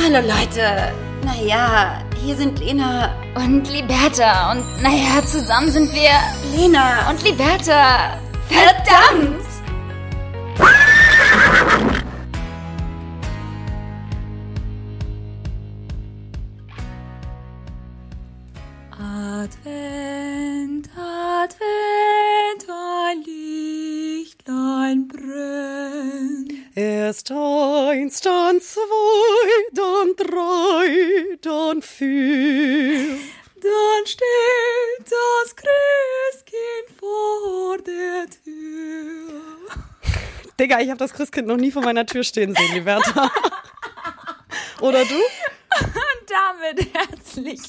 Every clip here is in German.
Hallo Leute. Naja, hier sind Lena Und Liberta. Und naja, zusammen sind wir Lena und Liberta. Verdammt! Advent, Advent, ein Lichtlein brennt. Erst eins, dann zwei, dann drei, dann vier. Dann steht das Christkind vor der Tür. Digga, ich habe das Christkind noch nie vor meiner Tür stehen sehen, Liberta. Oder du? Damit herzlich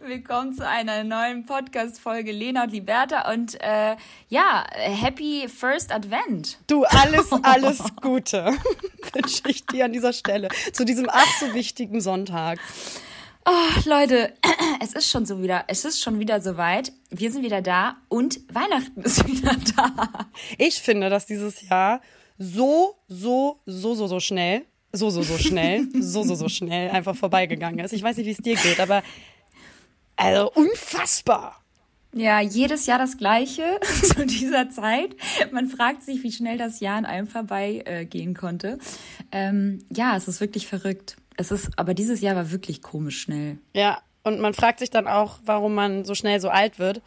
willkommen zu einer neuen Podcast-Folge Lena und Liberta. Und äh, ja, Happy First Advent. Du, alles, alles Gute wünsche ich dir an dieser Stelle. Zu diesem ach so wichtigen Sonntag. Oh, Leute, es ist schon so wieder, es ist schon wieder soweit. Wir sind wieder da und Weihnachten ist wieder da. Ich finde, dass dieses Jahr so, so, so, so, so schnell, so, so, so schnell, so, so, so schnell einfach vorbeigegangen ist. Ich weiß nicht, wie es dir geht, aber also unfassbar. Ja, jedes Jahr das Gleiche zu dieser Zeit. Man fragt sich, wie schnell das Jahr an einem vorbeigehen äh, konnte. Ähm, ja, es ist wirklich verrückt. Es ist, aber dieses Jahr war wirklich komisch schnell. Ja, und man fragt sich dann auch, warum man so schnell so alt wird.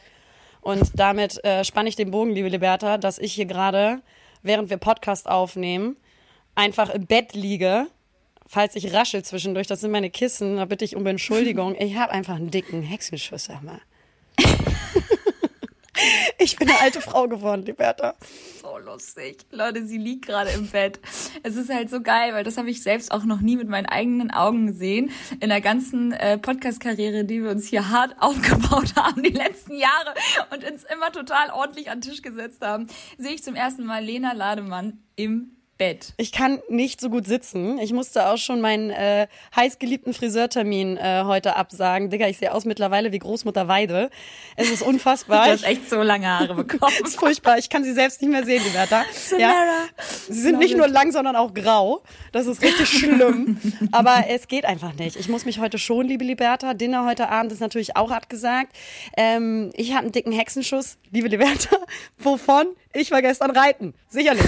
Und damit äh, spanne ich den Bogen, liebe Liberta, dass ich hier gerade, während wir Podcast aufnehmen, einfach im Bett liege. Falls ich raschel zwischendurch, das sind meine Kissen, da bitte ich um Entschuldigung. Ich habe einfach einen dicken Hexenschuss, sag mal. Ich bin eine alte Frau geworden, Liberta. So lustig. Leute, sie liegt gerade im Bett. Es ist halt so geil, weil das habe ich selbst auch noch nie mit meinen eigenen Augen gesehen. In der ganzen äh, Podcast-Karriere, die wir uns hier hart aufgebaut haben, die letzten Jahre und uns immer total ordentlich an den Tisch gesetzt haben, sehe ich zum ersten Mal Lena Lademann im Bett. Ich kann nicht so gut sitzen. Ich musste auch schon meinen äh, heißgeliebten Friseurtermin äh, heute absagen. Digga, ich sehe aus mittlerweile wie Großmutter Weide. Es ist unfassbar. Du hast echt so lange Haare bekommen. Das ist furchtbar. Ich kann sie selbst nicht mehr sehen, die Bertha. Ja. Sie sind nicht nur lang, sondern auch grau. Das ist richtig schlimm. Aber es geht einfach nicht. Ich muss mich heute schon, liebe Liberta. Dinner heute Abend ist natürlich auch abgesagt. Ähm, ich habe einen dicken Hexenschuss, liebe Liberta. Wovon? Ich war gestern reiten. Sicherlich.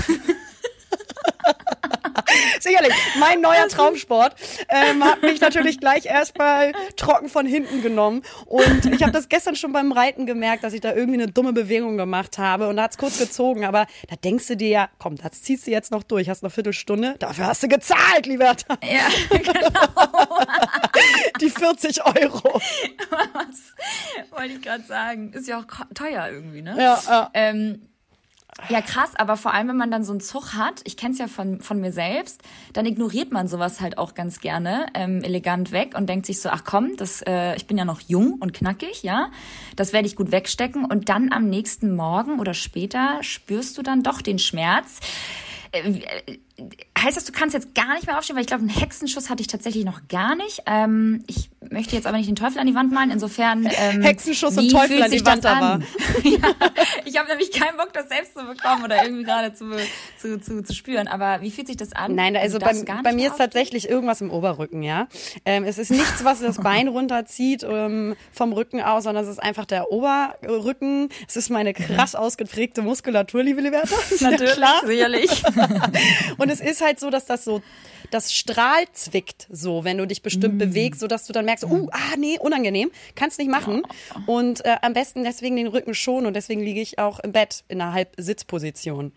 Sicherlich. Mein neuer Traumsport ähm, hat mich natürlich gleich erstmal trocken von hinten genommen. Und ich habe das gestern schon beim Reiten gemerkt, dass ich da irgendwie eine dumme Bewegung gemacht habe. Und da hat's kurz gezogen. Aber da denkst du dir ja, komm, das ziehst du jetzt noch durch. Hast noch eine Viertelstunde. Dafür hast du gezahlt, Liberta. Ja, genau. Die 40 Euro. Was wollte ich gerade sagen? Ist ja auch teuer irgendwie, ne? Ja, ja. Ähm, ja, krass, aber vor allem, wenn man dann so einen Zug hat, ich kenne es ja von, von mir selbst, dann ignoriert man sowas halt auch ganz gerne ähm, elegant weg und denkt sich so, ach komm, das, äh, ich bin ja noch jung und knackig, ja, das werde ich gut wegstecken und dann am nächsten Morgen oder später spürst du dann doch den Schmerz. Äh, heißt das, du kannst jetzt gar nicht mehr aufstehen, weil ich glaube, einen Hexenschuss hatte ich tatsächlich noch gar nicht. Ähm, ich möchte jetzt aber nicht den Teufel an die Wand malen. Insofern ähm, Hexenschuss und Teufel an die Wand aber. ja, ich habe nämlich keinen Bock, das selbst zu bekommen oder irgendwie gerade zu, zu, zu, zu spüren. Aber wie fühlt sich das an? Nein, also bei, bei mir ist tatsächlich irgendwas im Oberrücken, ja. Ähm, es ist nichts, was das Bein runterzieht ähm, vom Rücken aus, sondern es ist einfach der Oberrücken. Es ist meine krass ausgeprägte Muskulatur, liebe Liberta. Ja Natürlich, klar. sicherlich. Und es ist halt so, dass das so das Strahl zwickt so, wenn du dich bestimmt Mm. bewegst, so dass du dann merkst, uh, ah, nee, unangenehm, kannst nicht machen. Und äh, am besten deswegen den Rücken schon und deswegen liege ich auch im Bett in einer Halbsitzposition.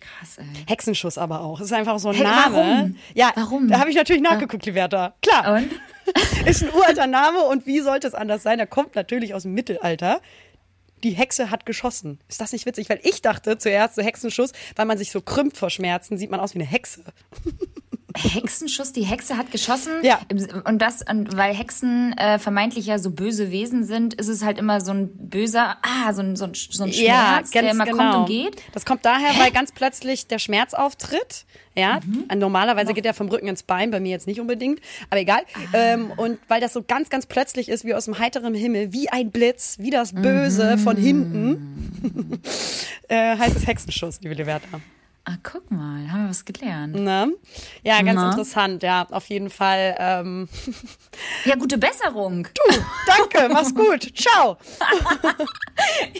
Krass, ey. Hexenschuss aber auch. Es ist einfach so ein Hey, Name. warum? Ja, Warum? da habe ich natürlich nachgeguckt, Liberta. Klar, Und? ist ein uralter Name und wie sollte es anders sein? Er kommt natürlich aus dem Mittelalter. Die Hexe hat geschossen. Ist das nicht witzig? Weil ich dachte zuerst so Hexenschuss, weil man sich so krümmt vor Schmerzen, sieht man aus wie eine Hexe. Hexenschuss, die Hexe hat geschossen. Ja. Und das, und weil Hexen äh, vermeintlich ja so böse Wesen sind, ist es halt immer so ein böser, ah, so ein, so ein, so ein Schmerz, der immer kommt und geht. Das kommt daher, weil ganz plötzlich der Schmerz auftritt. Ja, Mhm. normalerweise geht er vom Rücken ins Bein, bei mir jetzt nicht unbedingt, aber egal. Ah. Ähm, und weil das so ganz, ganz plötzlich ist, wie aus dem heiteren Himmel, wie ein Blitz, wie das Böse Mhm. von hinten, äh, heißt es Hexenschuss, liebe Liberta. Ah, guck mal, haben wir was gelernt. Ne? Ja, ganz Na? interessant, ja, auf jeden Fall. Ähm, Ja, gute Besserung. du, danke, mach's gut. Ciao.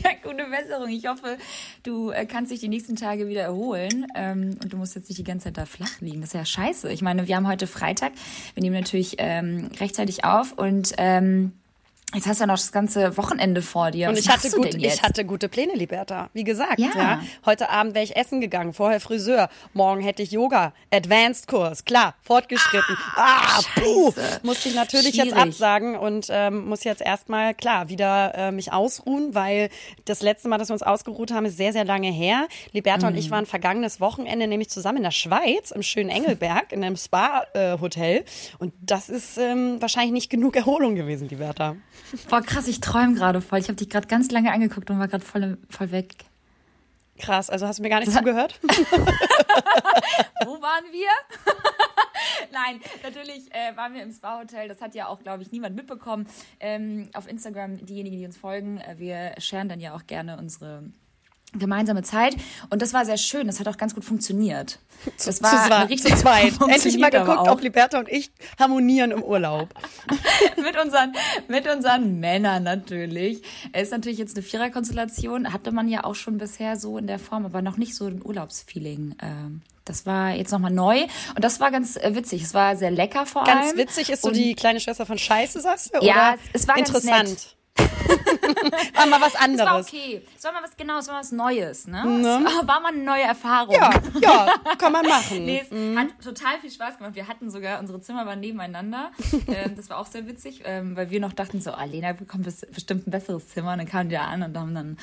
Ja, gute Besserung. Ich hoffe, du äh, kannst dich die nächsten Tage wieder erholen ähm, und du musst jetzt nicht die ganze Zeit da flach liegen. Das ist ja scheiße. Ich meine, wir haben heute Freitag. Wir nehmen natürlich ähm, rechtzeitig auf und ähm, jetzt hast du ja noch das ganze Wochenende vor dir. Und Was ich hatte, gut, jetzt? ich hatte gute Pläne, Liberta. Wie gesagt, ja. Ja. Heute Abend wäre ich essen gegangen, vorher Friseur. Morgen hätte ich Yoga, Advanced-Kurs, klar, fortgeschritten. Ah, puh. Scheiße. Musste ich natürlich jetzt Schwierig. absagen und ähm, muss jetzt erstmal, klar, wieder äh, mich ausruhen, weil das letzte Mal, dass wir uns ausgeruht haben, ist sehr, sehr lange her. Liberta und ich waren vergangenes Wochenende nämlich zusammen in der Schweiz, im schönen Engelberg, in einem Spa-Hotel. und das ist ähm, wahrscheinlich nicht genug Erholung gewesen, Liberta. Boah, krass, ich träume gerade voll. Ich habe dich gerade ganz lange angeguckt und war gerade voll, voll weg. Krass, also hast du mir gar nicht zugehört? Wo waren wir? Nein, natürlich äh, waren wir im Spa-Hotel. Das hat ja auch, glaube ich, niemand mitbekommen. Ähm, auf Instagram, diejenigen, die uns folgen, äh, wir sharen dann ja auch gerne unsere gemeinsame Zeit. Und das war sehr schön. Das hat auch ganz gut funktioniert. Das war zu, eine zweit, richtig zu zweit. Endlich mal geguckt, ob Liberta und ich harmonieren im Urlaub. mit unseren, mit unseren Männern natürlich. Es ist natürlich jetzt eine Viererkonstellation. Hatte man ja auch schon bisher so in der Form, aber noch nicht so ein Urlaubsfeeling. Ähm, Das war jetzt nochmal neu und das war ganz äh, witzig. Es war sehr lecker vor allem. Ganz witzig ist so Und- die kleine Schwester von Scheiße, sagst du? Ja, es war ganz interessant. war mal was Es war anderes. okay. Es war mal was genau, es war was Neues, ne? Es war mal eine neue Erfahrung. Ja, ja, kann man machen. Nee, es hat total viel Spaß gemacht. Wir hatten sogar, unsere Zimmer waren nebeneinander. ähm, das war auch sehr witzig, ähm, weil wir noch dachten so, ah, Lena bekommt bes- bestimmt ein besseres Zimmer. Und dann kamen die da an und haben dann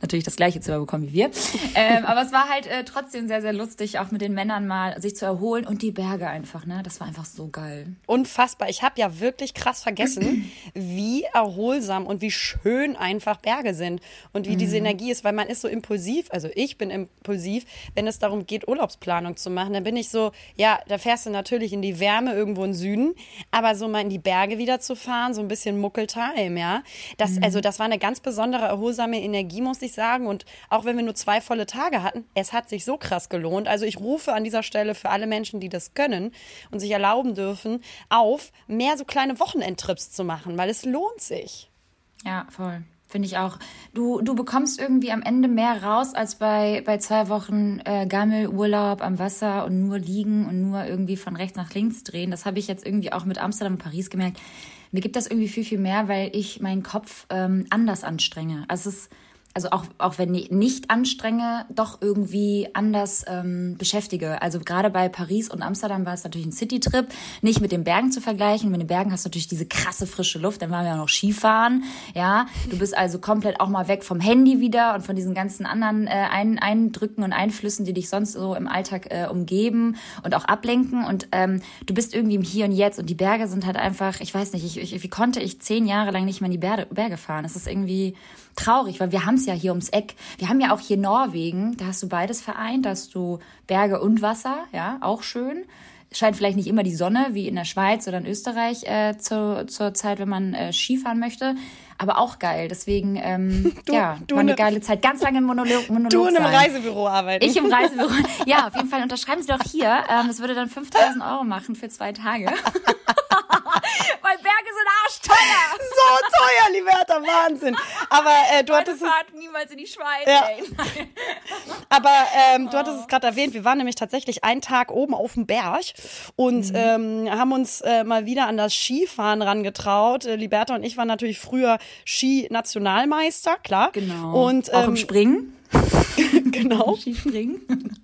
natürlich das gleiche Zimmer bekommen wie wir. Ähm, aber es war halt äh, trotzdem sehr, sehr lustig, auch mit den Männern mal sich zu erholen und die Berge einfach, ne? Das war einfach so geil. Unfassbar. Ich habe ja wirklich krass vergessen, wie erholsam und wie schön einfach Berge sind und wie Mhm. diese Energie ist, weil man ist so impulsiv. Also ich bin impulsiv, wenn es darum geht, Urlaubsplanung zu machen. Dann bin ich so, ja, da fährst du natürlich in die Wärme irgendwo im Süden, aber so mal in die Berge wieder zu fahren, so ein bisschen Muckeltime, ja. Das, Mhm. also das war eine ganz besondere erholsame Energie, muss ich sagen. Und auch wenn wir nur zwei volle Tage hatten, es hat sich so krass gelohnt. Also ich rufe an dieser Stelle für alle Menschen, die das können und sich erlauben dürfen, auf, mehr so kleine Wochenendtrips zu machen, weil es lohnt sich. Ja, voll. Finde ich auch. Du, du bekommst irgendwie am Ende mehr raus als bei, bei zwei Wochen äh, Gammelurlaub am Wasser und nur liegen und nur irgendwie von rechts nach links drehen. Das habe ich jetzt irgendwie auch mit Amsterdam und Paris gemerkt. Mir gibt das irgendwie viel, viel mehr, weil ich meinen Kopf ähm, anders anstrenge. Also es ist also auch, auch wenn ich nicht anstrenge, doch irgendwie anders ähm, beschäftige. Also gerade bei Paris und Amsterdam war es natürlich ein Citytrip, nicht mit den Bergen zu vergleichen. Mit den Bergen hast du natürlich diese krasse frische Luft, dann waren wir auch noch Skifahren, ja. Du bist also komplett auch mal weg vom Handy wieder und von diesen ganzen anderen äh, Ein Eindrücken und Einflüssen, die dich sonst so im Alltag äh, umgeben und auch ablenken. Und ähm, du bist irgendwie im Hier und Jetzt und die Berge sind halt einfach, ich weiß nicht, ich, ich, wie konnte ich zehn Jahre lang nicht mehr in die Berge, Berge fahren? Das ist irgendwie traurig, weil wir haben es ja hier ums Eck. Wir haben ja auch hier Norwegen, da hast du beides vereint, da hast du Berge und Wasser, ja, auch schön. Scheint vielleicht nicht immer die Sonne, wie in der Schweiz oder in Österreich äh, zur, zur Zeit, wenn man äh, Skifahren möchte. Aber auch geil. Deswegen, ähm, Du- ja, du war eine ne- geile Zeit. Ganz lange im Monolog, Monolog Du in einem sein. Reisebüro arbeiten. Ich im Reisebüro. Ja, auf jeden Fall unterschreiben Sie doch hier. Ähm, das würde dann 5000 Euro machen für zwei Tage. Weil Berge sind arschteuer. so teuer, Liberta, Wahnsinn. Aber äh, du Meine hattest es Fahrt niemals in die Schweiz. Ja. Aber ähm, du hattest es gerade erwähnt, wir waren nämlich tatsächlich einen Tag oben auf dem Berg und ähm, haben uns äh, mal wieder an das Skifahren rangetraut. Äh, Liberta und ich waren natürlich früher Ski-Nationalmeister, klar. Genau. Und auch ähm, im Springen. genau, Skispringen.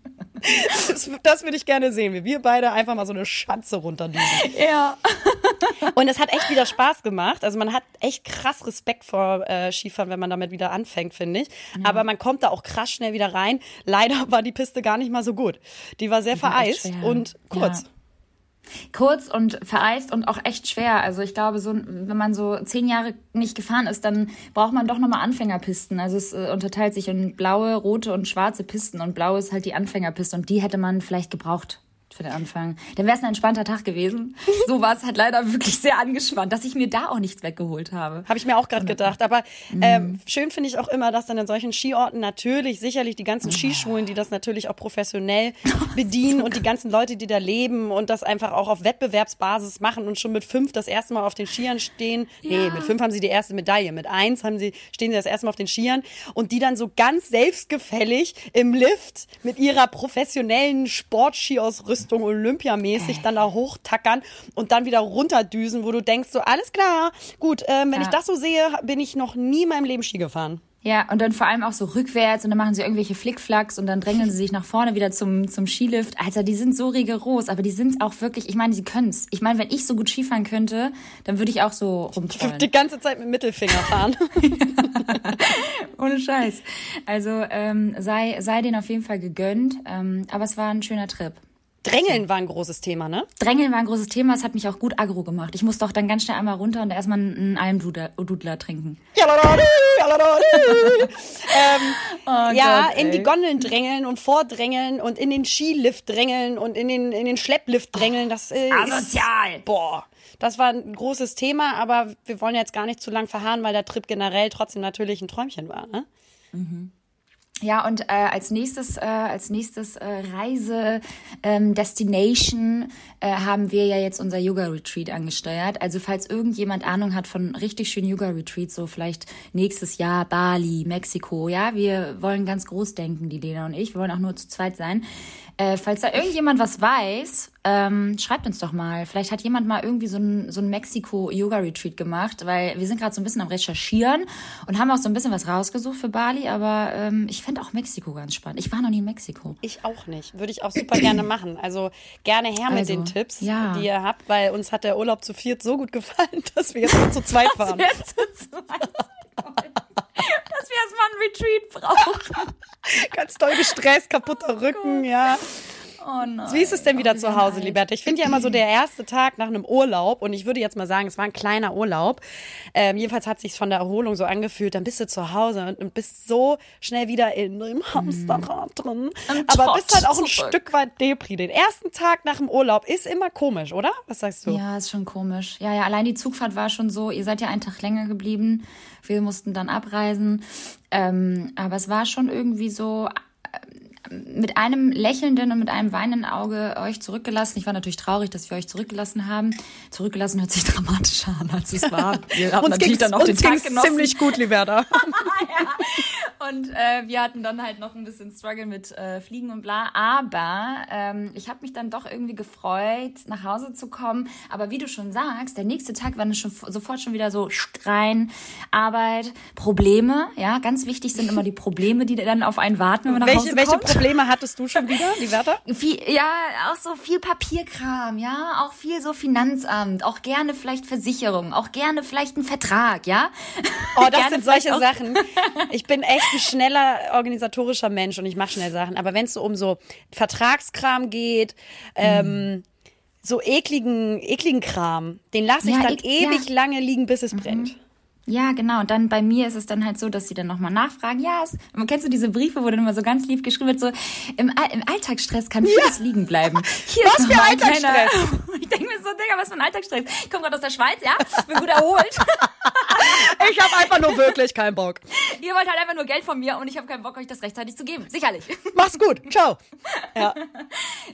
Das, das würde ich gerne sehen, wie wir beide einfach mal so eine Schanze runterdüsen. ja. Und es hat echt wieder Spaß gemacht. Also man hat echt krass Respekt vor äh, Skifahren, wenn man damit wieder anfängt, finde ich. Aber man kommt da auch krass schnell wieder rein. Leider war die Piste gar nicht mal so gut. Die war sehr vereist und kurz. Ja. Kurz und vereist und auch echt schwer. Also ich glaube, so wenn man so zehn Jahre nicht gefahren ist, dann braucht man doch nochmal Anfängerpisten. Also es äh, unterteilt sich in blaue, rote und schwarze Pisten und blau ist halt die Anfängerpiste und die hätte man vielleicht gebraucht für den Anfang. Dann wäre es ein entspannter Tag gewesen. So war es halt leider wirklich sehr angespannt, dass ich mir da auch nichts weggeholt habe. Habe ich mir auch gerade gedacht. Aber ähm, schön finde ich auch immer, dass dann in solchen Skiorten natürlich sicherlich die ganzen Skischulen, die das natürlich auch professionell bedienen und die ganzen Leute, die da leben und das einfach auch auf Wettbewerbsbasis machen und schon mit fünf das erste Mal auf den Skiern stehen. Nee, mit fünf haben sie die erste Medaille. Mit eins haben sie, stehen sie das erste Mal auf den Skiern und die dann so ganz selbstgefällig im Lift mit ihrer professionellen Sportskiausrüstung olympiamäßig dann da hochtackern und dann wieder runterdüsen, wo du denkst so, alles klar, gut, ähm, wenn Ja. ich das so sehe, bin ich noch nie in meinem Leben Ski gefahren. Ja, und dann vor allem auch so rückwärts und dann machen sie irgendwelche Flickflacks und dann drängeln sie sich nach vorne wieder zum, zum Skilift. Alter, die sind so rigoros, aber die sind auch wirklich, ich meine, sie können's. Ich meine, wenn ich so gut Skifahren könnte, dann würde ich auch so rumtrollen. Die ganze Zeit mit Mittelfinger fahren. Ohne Scheiß. Also ähm, sei, sei denen auf jeden Fall gegönnt. Ähm, aber es war ein schöner Trip. Drängeln war ein großes Thema, ne? Drängeln war ein großes Thema, es hat mich auch gut aggro gemacht. Ich musste auch dann ganz schnell einmal runter und erstmal einen Almdudler trinken. Ähm, ja, Gott, in die. Gondeln drängeln und vordrängeln und in den Skilift drängeln und in den, in den Schlepplift drängeln. Das äh, Asozial. Ist, boah, das war ein großes Thema, aber wir wollen jetzt gar nicht zu lang verharren, weil der Trip generell trotzdem natürlich ein Träumchen war. Ne? Ja, und äh, als nächstes, äh, als nächstes äh, Reise ähm, Destination äh, haben wir ja jetzt unser Yoga Retreat angesteuert. Also falls irgendjemand Ahnung hat von richtig schönen Yoga Retreats, so vielleicht nächstes Jahr Bali, Mexiko, ja, wir wollen ganz groß denken, die Lena und ich. Wir wollen auch nur zu zweit sein. Äh, falls da irgendjemand was weiß, ähm, schreibt uns doch mal. Vielleicht hat jemand mal irgendwie so ein, so ein Mexiko-Yoga-Retreat gemacht, weil wir sind gerade so ein bisschen am Recherchieren und haben auch so ein bisschen was rausgesucht für Bali, aber ähm, ich fände auch Mexiko ganz spannend. Ich war noch nie in Mexiko. Ich auch nicht. Würde ich auch super gerne machen. Also gerne her mit Also, den Tipps, ja. die ihr habt, weil uns hat der Urlaub zu viert so gut gefallen, dass wir jetzt nur zu zweit fahren. Jetzt zu zweit. Dass wir erstmal ein Retreat brauchen. Ganz doll gestresst, kaputter Rücken, ja. Oh. Wie ist es denn wieder Oh, zu Hause. Liberta? Ich finde ja immer so der erste Tag nach einem Urlaub und ich würde jetzt mal sagen, es war ein kleiner Urlaub. Ähm, jedenfalls hat sich von der Erholung so angefühlt. Dann bist du zu Hause und, und bist so schnell wieder in dem Hamsterrad drin. Am Aber bist halt auch ein zurück. Stück weit Depri. Den ersten Tag nach dem Urlaub ist immer komisch, oder? Was sagst du? Ja, ist schon komisch. Ja, ja, allein die Zugfahrt war schon so, ihr seid ja einen Tag länger geblieben. Wir mussten dann abreisen. Ähm, aber es war schon irgendwie so mit einem lächelnden und mit einem weinenden Auge euch zurückgelassen. Ich war natürlich traurig, dass wir euch zurückgelassen haben. Zurückgelassen hört sich dramatischer an, als es war. Ihr habt Uns natürlich dann auch den Tag genossen. ziemlich gut, Liberta. Und äh, wir hatten dann halt noch ein bisschen Struggle mit äh, Fliegen und bla. Aber ähm, ich habe mich dann doch irgendwie gefreut, nach Hause zu kommen. Aber wie du schon sagst, der nächste Tag war dann schon sofort schon wieder so rein, Arbeit, Probleme. Ja, ganz wichtig sind immer die Probleme, die dann auf einen warten, wenn man nach welche, Hause welche kommt. Probleme hattest du schon wieder, Liberta? Viel, ja, auch so viel Papierkram, ja, auch viel so Finanzamt, auch gerne vielleicht Versicherung, auch gerne vielleicht ein Vertrag, ja. Oh, das Gerne sind solche Sachen. Ich bin echt ein schneller organisatorischer Mensch und ich mache schnell Sachen. Aber wenn es so um so Vertragskram geht, ähm, so ekligen, ekligen Kram, den lasse ich Ja, dann ewig ja. lange liegen, bis es brennt. Ja, genau. Und dann bei mir ist es dann halt so, dass sie dann nochmal nachfragen. Ja, es, kennst du diese Briefe, wo dann immer so ganz lieb geschrieben wird, so im, All- im Alltagsstress kann vieles liegen bleiben. Hier Was ist für Alltagsstress? kleiner- Ich denke mir so, Digga, was für ein Alltagsstress. Ich komme gerade aus der Schweiz, ja, bin gut erholt. Ich habe einfach nur wirklich keinen Bock. Ihr wollt halt einfach nur Geld von mir und ich habe keinen Bock, euch das rechtzeitig zu geben. Sicherlich. Mach's gut. Ciao. Ja.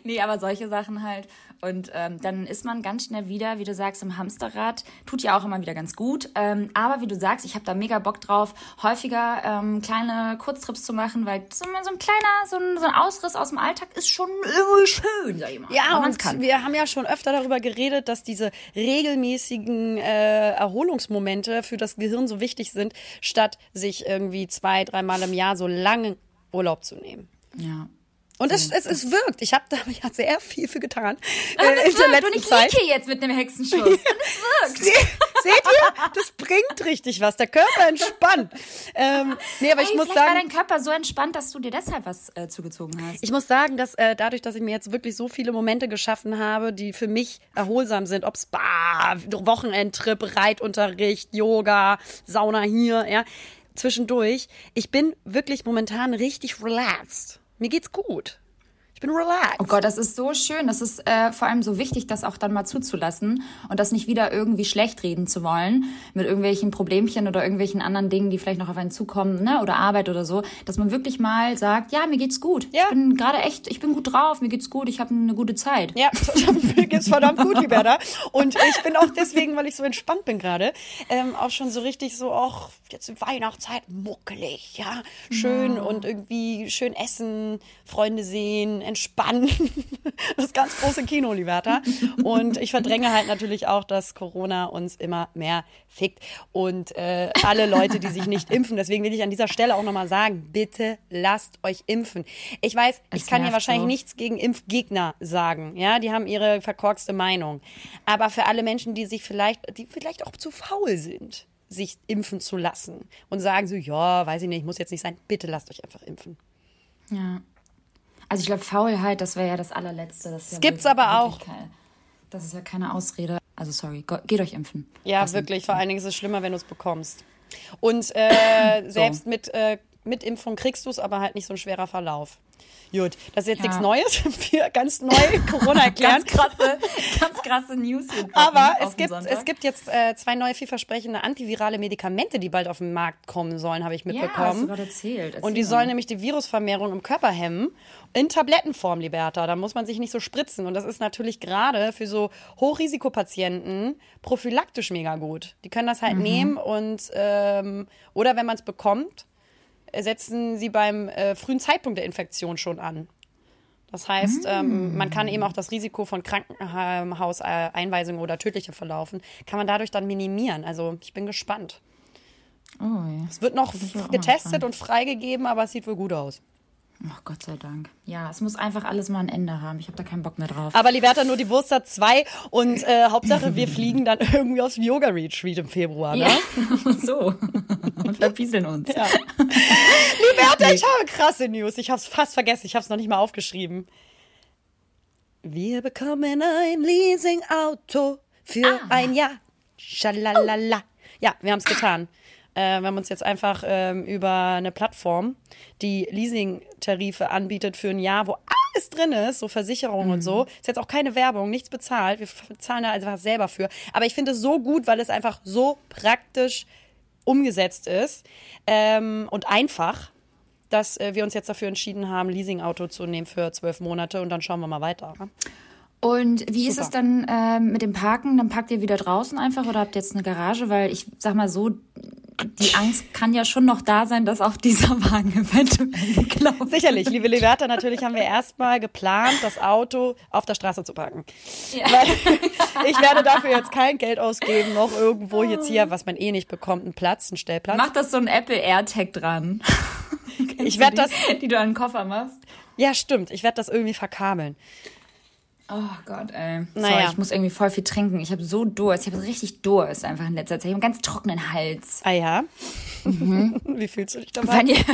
Nee, aber solche Sachen halt. Und ähm, dann ist man ganz schnell wieder, wie du sagst, im Hamsterrad. Tut ja auch immer wieder ganz gut. Ähm, aber wie du sagst, ich habe da mega Bock drauf, häufiger ähm, kleine Kurztrips zu machen, weil so, so ein kleiner, so ein, so ein Ausriss aus dem Alltag ist schon irgendwie schön, sag ich mal. Ja, und kann. wir haben ja schon öfter darüber geredet, dass diese regelmäßigen äh, Erholungsmomente für das Gehirn so wichtig sind, statt sich irgendwie zwei, dreimal im Jahr so lange Urlaub zu nehmen. Ja. Und es, es, es wirkt. Ich habe da ja sehr viel für getan Und äh, in es der wirkt. Und letzten ich Zeit. liege hier jetzt mit einem Hexenschuss. Und es wirkt. Se- Seht ihr? Das bringt richtig was. Der Körper entspannt. Ähm, nee, aber ich Ey, muss vielleicht war sagen, dein Körper so entspannt, dass du dir deshalb was äh, zugezogen hast. ich muss sagen, dass äh, dadurch, dass ich mir jetzt wirklich so viele Momente geschaffen habe, die für mich erholsam sind, ob Spa, Wochenendtrip, Reitunterricht, Yoga, Sauna hier, ja, zwischendurch, ich bin wirklich momentan richtig relaxed. Mir geht's gut. Ich bin relaxed. Oh Gott, das ist so schön. Das ist äh, vor allem so wichtig, das auch dann mal zuzulassen und das nicht wieder irgendwie schlecht reden zu wollen mit irgendwelchen Problemchen oder irgendwelchen anderen Dingen, die vielleicht noch auf einen zukommen, ne, oder Arbeit oder so, dass man wirklich mal sagt, ja, mir geht's gut. Ja. Ich bin gerade echt, ich bin gut drauf, mir geht's gut, ich habe eine gute Zeit. Ja, mir geht's verdammt gut, Liberta. Und ich bin auch deswegen, weil ich so entspannt bin gerade, ähm, auch schon so richtig so, auch jetzt Weihnachtszeit, muckelig, ja, schön ja. und irgendwie schön essen, Freunde sehen, entspannen. Das ganz große Kino, Liberta. Und ich verdränge halt natürlich auch, dass Corona uns immer mehr fickt. Und äh, alle Leute, die sich nicht impfen. Deswegen will ich an dieser Stelle auch nochmal sagen, bitte lasst euch impfen. Ich weiß, es ich kann ja wahrscheinlich so. nichts gegen Impfgegner sagen. Ja, die haben ihre verkorkste Meinung. Aber für alle Menschen, die sich vielleicht, die vielleicht auch zu faul sind, sich impfen zu lassen und sagen so, ja, weiß ich nicht, muss jetzt nicht sein, bitte lasst euch einfach impfen. Ja. Also ich glaube, Faulheit, das wäre ja das allerletzte. Das, das ja gibt's aber auch. Keine, das ist ja keine Ausrede. Also sorry, geht euch impfen. Ja, Lassen. wirklich. Vor allen Dingen ist es schlimmer, wenn du es bekommst. Und äh, selbst so. mit, äh, mit Impfung kriegst du es, aber halt nicht so ein schwerer Verlauf. Gut, das ist jetzt ja. nichts Neues. Wir ganz neu Corona erklären. ganz krasse, ganz krasse News. Aber es gibt, es gibt jetzt äh, zwei neue vielversprechende antivirale Medikamente, die bald auf den Markt kommen sollen, habe ich mitbekommen. Ja, hast du gerade erzählt. Erzähl und die sollen nämlich die Virusvermehrung im Körper hemmen. In Tablettenform, Liberta. Da muss man sich nicht so spritzen. Und das ist natürlich gerade für so Hochrisikopatienten prophylaktisch mega gut. Die können das halt mhm. nehmen und ähm, oder wenn man es bekommt, setzen sie beim äh, frühen Zeitpunkt der Infektion schon an. Das heißt, ähm, man kann eben auch das Risiko von Krankenhauseinweisungen oder tödliche Verlaufen, kann man dadurch dann minimieren. Also ich bin gespannt. Oh, ja. Es wird noch getestet und freigegeben, aber es sieht wohl gut aus. Ach Gott sei Dank. Ja, es muss einfach alles mal ein Ende haben. Ich habe da keinen Bock mehr drauf. Aber Liberta, nur die Wurst hat zwei und äh, Hauptsache wir fliegen dann irgendwie aufs Yoga Retreat im Februar, ne? Ja, so. und verpieseln uns. Ja. Liberta, ich habe krasse News. Ich habe es fast vergessen. Ich habe es noch nicht mal aufgeschrieben. Wir bekommen ein Leasing-Auto für ah. ein Jahr. Schalalala. Ja, wir haben es getan. Äh, wir haben uns jetzt einfach ähm, über eine Plattform, die Leasing-Tarife anbietet für ein Jahr, wo alles drin ist, so Versicherungen mhm. und so. Ist jetzt auch keine Werbung, nichts bezahlt. Wir zahlen da einfach selber für. Aber ich finde es so gut, weil es einfach so praktisch umgesetzt ist ähm, und einfach, dass äh, wir uns jetzt dafür entschieden haben, Leasing-Auto zu nehmen für zwölf Monate und dann schauen wir mal weiter. Und wie Super. ist es dann äh, mit dem Parken? Dann parkt ihr wieder draußen einfach oder habt ihr jetzt eine Garage? Weil ich sag mal so, die Angst kann ja schon noch da sein, dass auch dieser Wagen eventuell geklaut Sicherlich, liebe Liberta, natürlich haben wir erstmal geplant, das Auto auf der Straße zu parken. Ja. Weil ich werde dafür jetzt kein Geld ausgeben, noch irgendwo jetzt hier, was man eh nicht bekommt, einen Platz, einen Stellplatz. Mach das so ein Apple AirTag dran. ich werde das, die du an den Koffer machst. Ja, stimmt. Ich werde das irgendwie verkabeln. Oh Gott, ey. Naja. Sorry, ich muss irgendwie voll viel trinken. Ich habe so Durst. Ich habe richtig Durst einfach in letzter Zeit. Ich habe einen ganz trockenen Hals. Ah ja? Mhm. Wie fühlst du dich dabei? das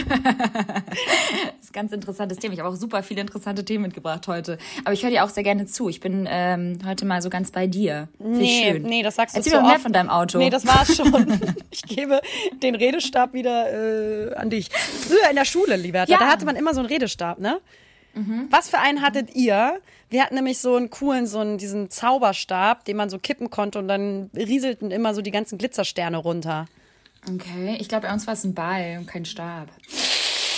ist ein ganz interessantes Thema. Ich habe auch super viele interessante Themen mitgebracht heute. Aber ich höre dir auch sehr gerne zu. Ich bin ähm, heute mal so ganz bei dir. Nee, schön. nee, das sagst du Erzähl mir so mehr oft. von deinem Auto. Nee, das war's schon. ich gebe den Redestab wieder äh, an dich. Früher in der Schule, Liberta, ja. da hatte man immer so einen Redestab, ne? Mhm. Was für einen hattet ihr? Wir hatten nämlich so einen coolen, so einen, diesen Zauberstab, den man so kippen konnte und dann rieselten immer so die ganzen Glitzersterne runter. Okay, ich glaube, bei uns war es ein Ball und kein Stab.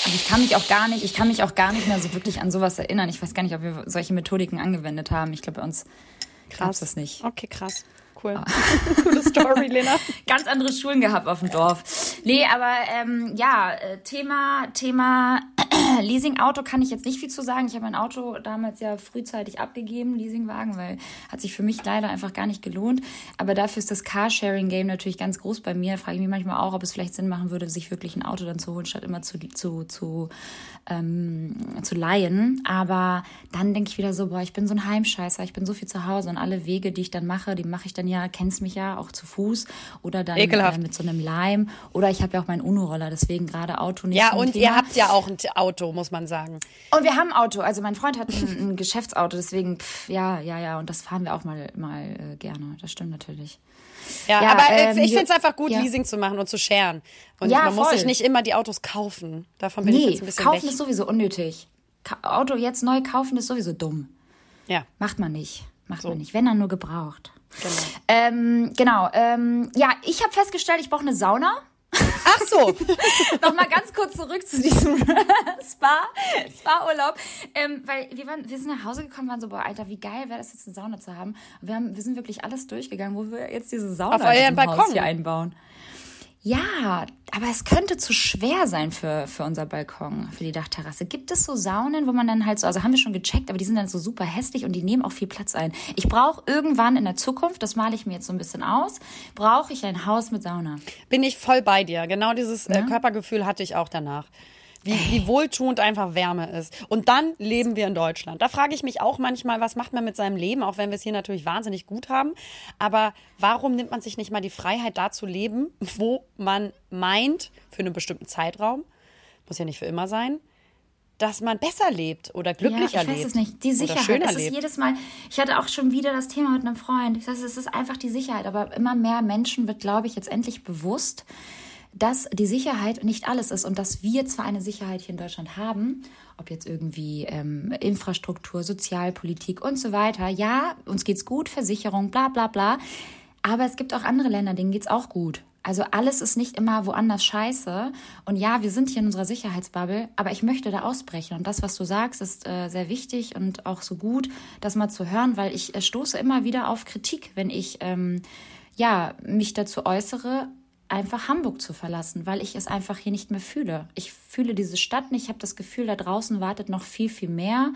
Aber ich kann mich auch gar nicht, ich kann mich auch gar nicht mehr so wirklich an sowas erinnern. Ich weiß gar nicht, ob wir solche Methodiken angewendet haben. Ich glaube, bei uns gab es das nicht. Okay, krass. Cool. Ah. Coole Story, Lena. Ganz andere Schulen gehabt auf dem Dorf. Nee, aber ähm, ja, äh, Thema, Thema Leasing-Auto kann ich jetzt nicht viel zu sagen. Ich habe mein Auto damals ja frühzeitig abgegeben, Leasingwagen, weil hat sich für mich leider einfach gar nicht gelohnt. Aber dafür ist das Carsharing-Game natürlich ganz groß bei mir. Da frage ich mich manchmal auch, ob es vielleicht Sinn machen würde, sich wirklich ein Auto dann zu holen, statt immer zu, zu, zu, ähm, zu leihen. Aber dann denke ich wieder so, boah, ich bin so ein Heimscheißer, ich bin so viel zu Hause und alle Wege, die ich dann mache, die mache ich dann ja, kennst mich ja, auch zu Fuß oder dann äh, mit so einem Leim. Oder ich habe ja auch meinen UNO-Roller, deswegen gerade Auto nicht. Ja, und Thema. ihr habt ja auch ein Auto, muss man sagen. Und wir haben ein Auto. Also mein Freund hat ein, ein Geschäftsauto, deswegen, pff, ja, ja, ja. Und das fahren wir auch mal, mal äh, gerne. Das stimmt natürlich. Ja, ja aber ähm, ich finde es einfach gut, ja. Leasing zu machen und zu scheren. Und ja, man voll. muss sich nicht immer die Autos kaufen. Davon bin nee, ich jetzt ein bisschen kaufen weg. ist sowieso unnötig. Auto jetzt neu kaufen ist sowieso dumm. Ja. Macht man nicht. Macht So. man nicht. Wenn dann nur gebraucht. Genau. Ähm, genau. Ähm, ja, ich habe festgestellt, ich brauche eine Sauna. Ach so. Nochmal ganz kurz zurück zu diesem Spa, Spa-Urlaub. Ähm, weil wir, waren, wir sind nach Hause gekommen, waren so, boah, Alter, wie geil wäre das jetzt, eine Sauna zu haben. Wir, haben, wir sind wirklich alles durchgegangen, wo wir jetzt diese Sauna Auf euren Balkon? hier einbauen. Ja, aber es könnte zu schwer sein für, für unser Balkon, für die Dachterrasse. Gibt es so Saunen, wo man dann halt so, also haben wir schon gecheckt, aber die sind dann so super hässlich und die nehmen auch viel Platz ein. Ich brauche irgendwann in der Zukunft, das male ich mir jetzt so ein bisschen aus, brauche ich ein Haus mit Sauna. Bin ich voll bei dir. Genau dieses äh, Körpergefühl hatte ich auch danach. Wie, wie wohltuend einfach Wärme ist. Und dann leben wir in Deutschland. Da frage ich mich auch manchmal, was macht man mit seinem Leben, auch wenn wir es hier natürlich wahnsinnig gut haben. Aber warum nimmt man sich nicht mal die Freiheit, da zu leben, wo man meint, für einen bestimmten Zeitraum, muss ja nicht für immer sein, dass man besser lebt oder glücklicher ja, ich weiß lebt. es nicht. Die Sicherheit. Das ist lebt. jedes Mal. Ich hatte auch schon wieder das Thema mit einem Freund. Ich sage, es ist einfach die Sicherheit. Aber immer mehr Menschen wird, glaube ich, jetzt endlich bewusst, dass die Sicherheit nicht alles ist und dass wir zwar eine Sicherheit hier in Deutschland haben, ob jetzt irgendwie ähm, Infrastruktur, Sozialpolitik und so weiter. Ja, uns geht's gut, Versicherung, bla bla bla. Aber es gibt auch andere Länder, denen geht's auch gut. Also alles ist nicht immer woanders scheiße. Und ja, wir sind hier in unserer Sicherheitsbubble, aber ich möchte da ausbrechen. Und das, was du sagst, ist äh, sehr wichtig und auch so gut, das mal zu hören, weil ich äh, stoße immer wieder auf Kritik, wenn ich ähm, ja mich dazu äußere, einfach Hamburg zu verlassen, weil ich es einfach hier nicht mehr fühle. Ich fühle diese Stadt nicht. Ich habe das Gefühl, da draußen wartet noch viel, viel mehr.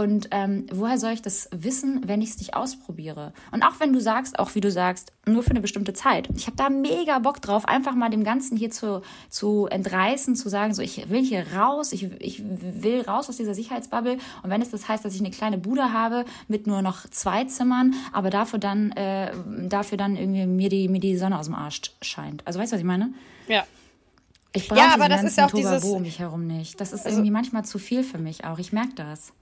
Und ähm, woher soll ich das wissen, wenn ich es nicht ausprobiere? Und auch wenn du sagst, auch wie du sagst, nur für eine bestimmte Zeit. Ich habe da mega Bock drauf, einfach mal dem Ganzen hier zu, zu entreißen, zu sagen, so ich will hier raus, ich, ich will raus aus dieser Sicherheitsbubble. Und wenn es das heißt, dass ich eine kleine Bude habe mit nur noch zwei Zimmern, aber dafür dann, äh, dafür dann irgendwie mir die, mir die Sonne aus dem Arsch scheint. Also weißt du, was ich meine? Ja. Ich brauche Ja, aber das ist ja auch ganzen dieses- um mich herum nicht. Das ist irgendwie manchmal zu viel für mich auch. Ich merke das.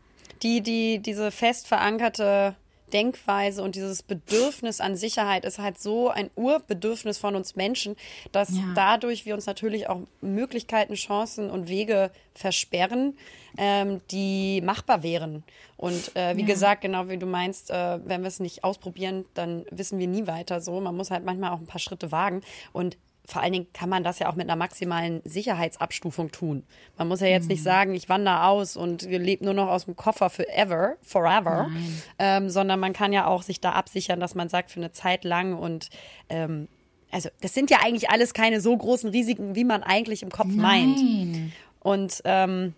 Die, die, diese fest verankerte Denkweise und dieses Bedürfnis an Sicherheit ist halt so ein Urbedürfnis von uns Menschen, dass Ja. dadurch wir uns natürlich auch Möglichkeiten, Chancen und Wege versperren, ähm, die machbar wären. Und äh, wie gesagt, genau wie du meinst, äh, wenn wir es nicht ausprobieren, dann wissen wir nie weiter so. Man muss halt manchmal auch ein paar Schritte wagen und vor allen Dingen kann man das ja auch mit einer maximalen Sicherheitsabstufung tun. Man muss ja jetzt nicht sagen, ich wandere aus und lebe nur noch aus dem Koffer forever, forever, ähm, sondern man kann ja auch sich da absichern, dass man sagt, für eine Zeit lang und ähm, also das sind ja eigentlich alles keine so großen Risiken, wie man eigentlich im Kopf meint. Nein. Und ähm,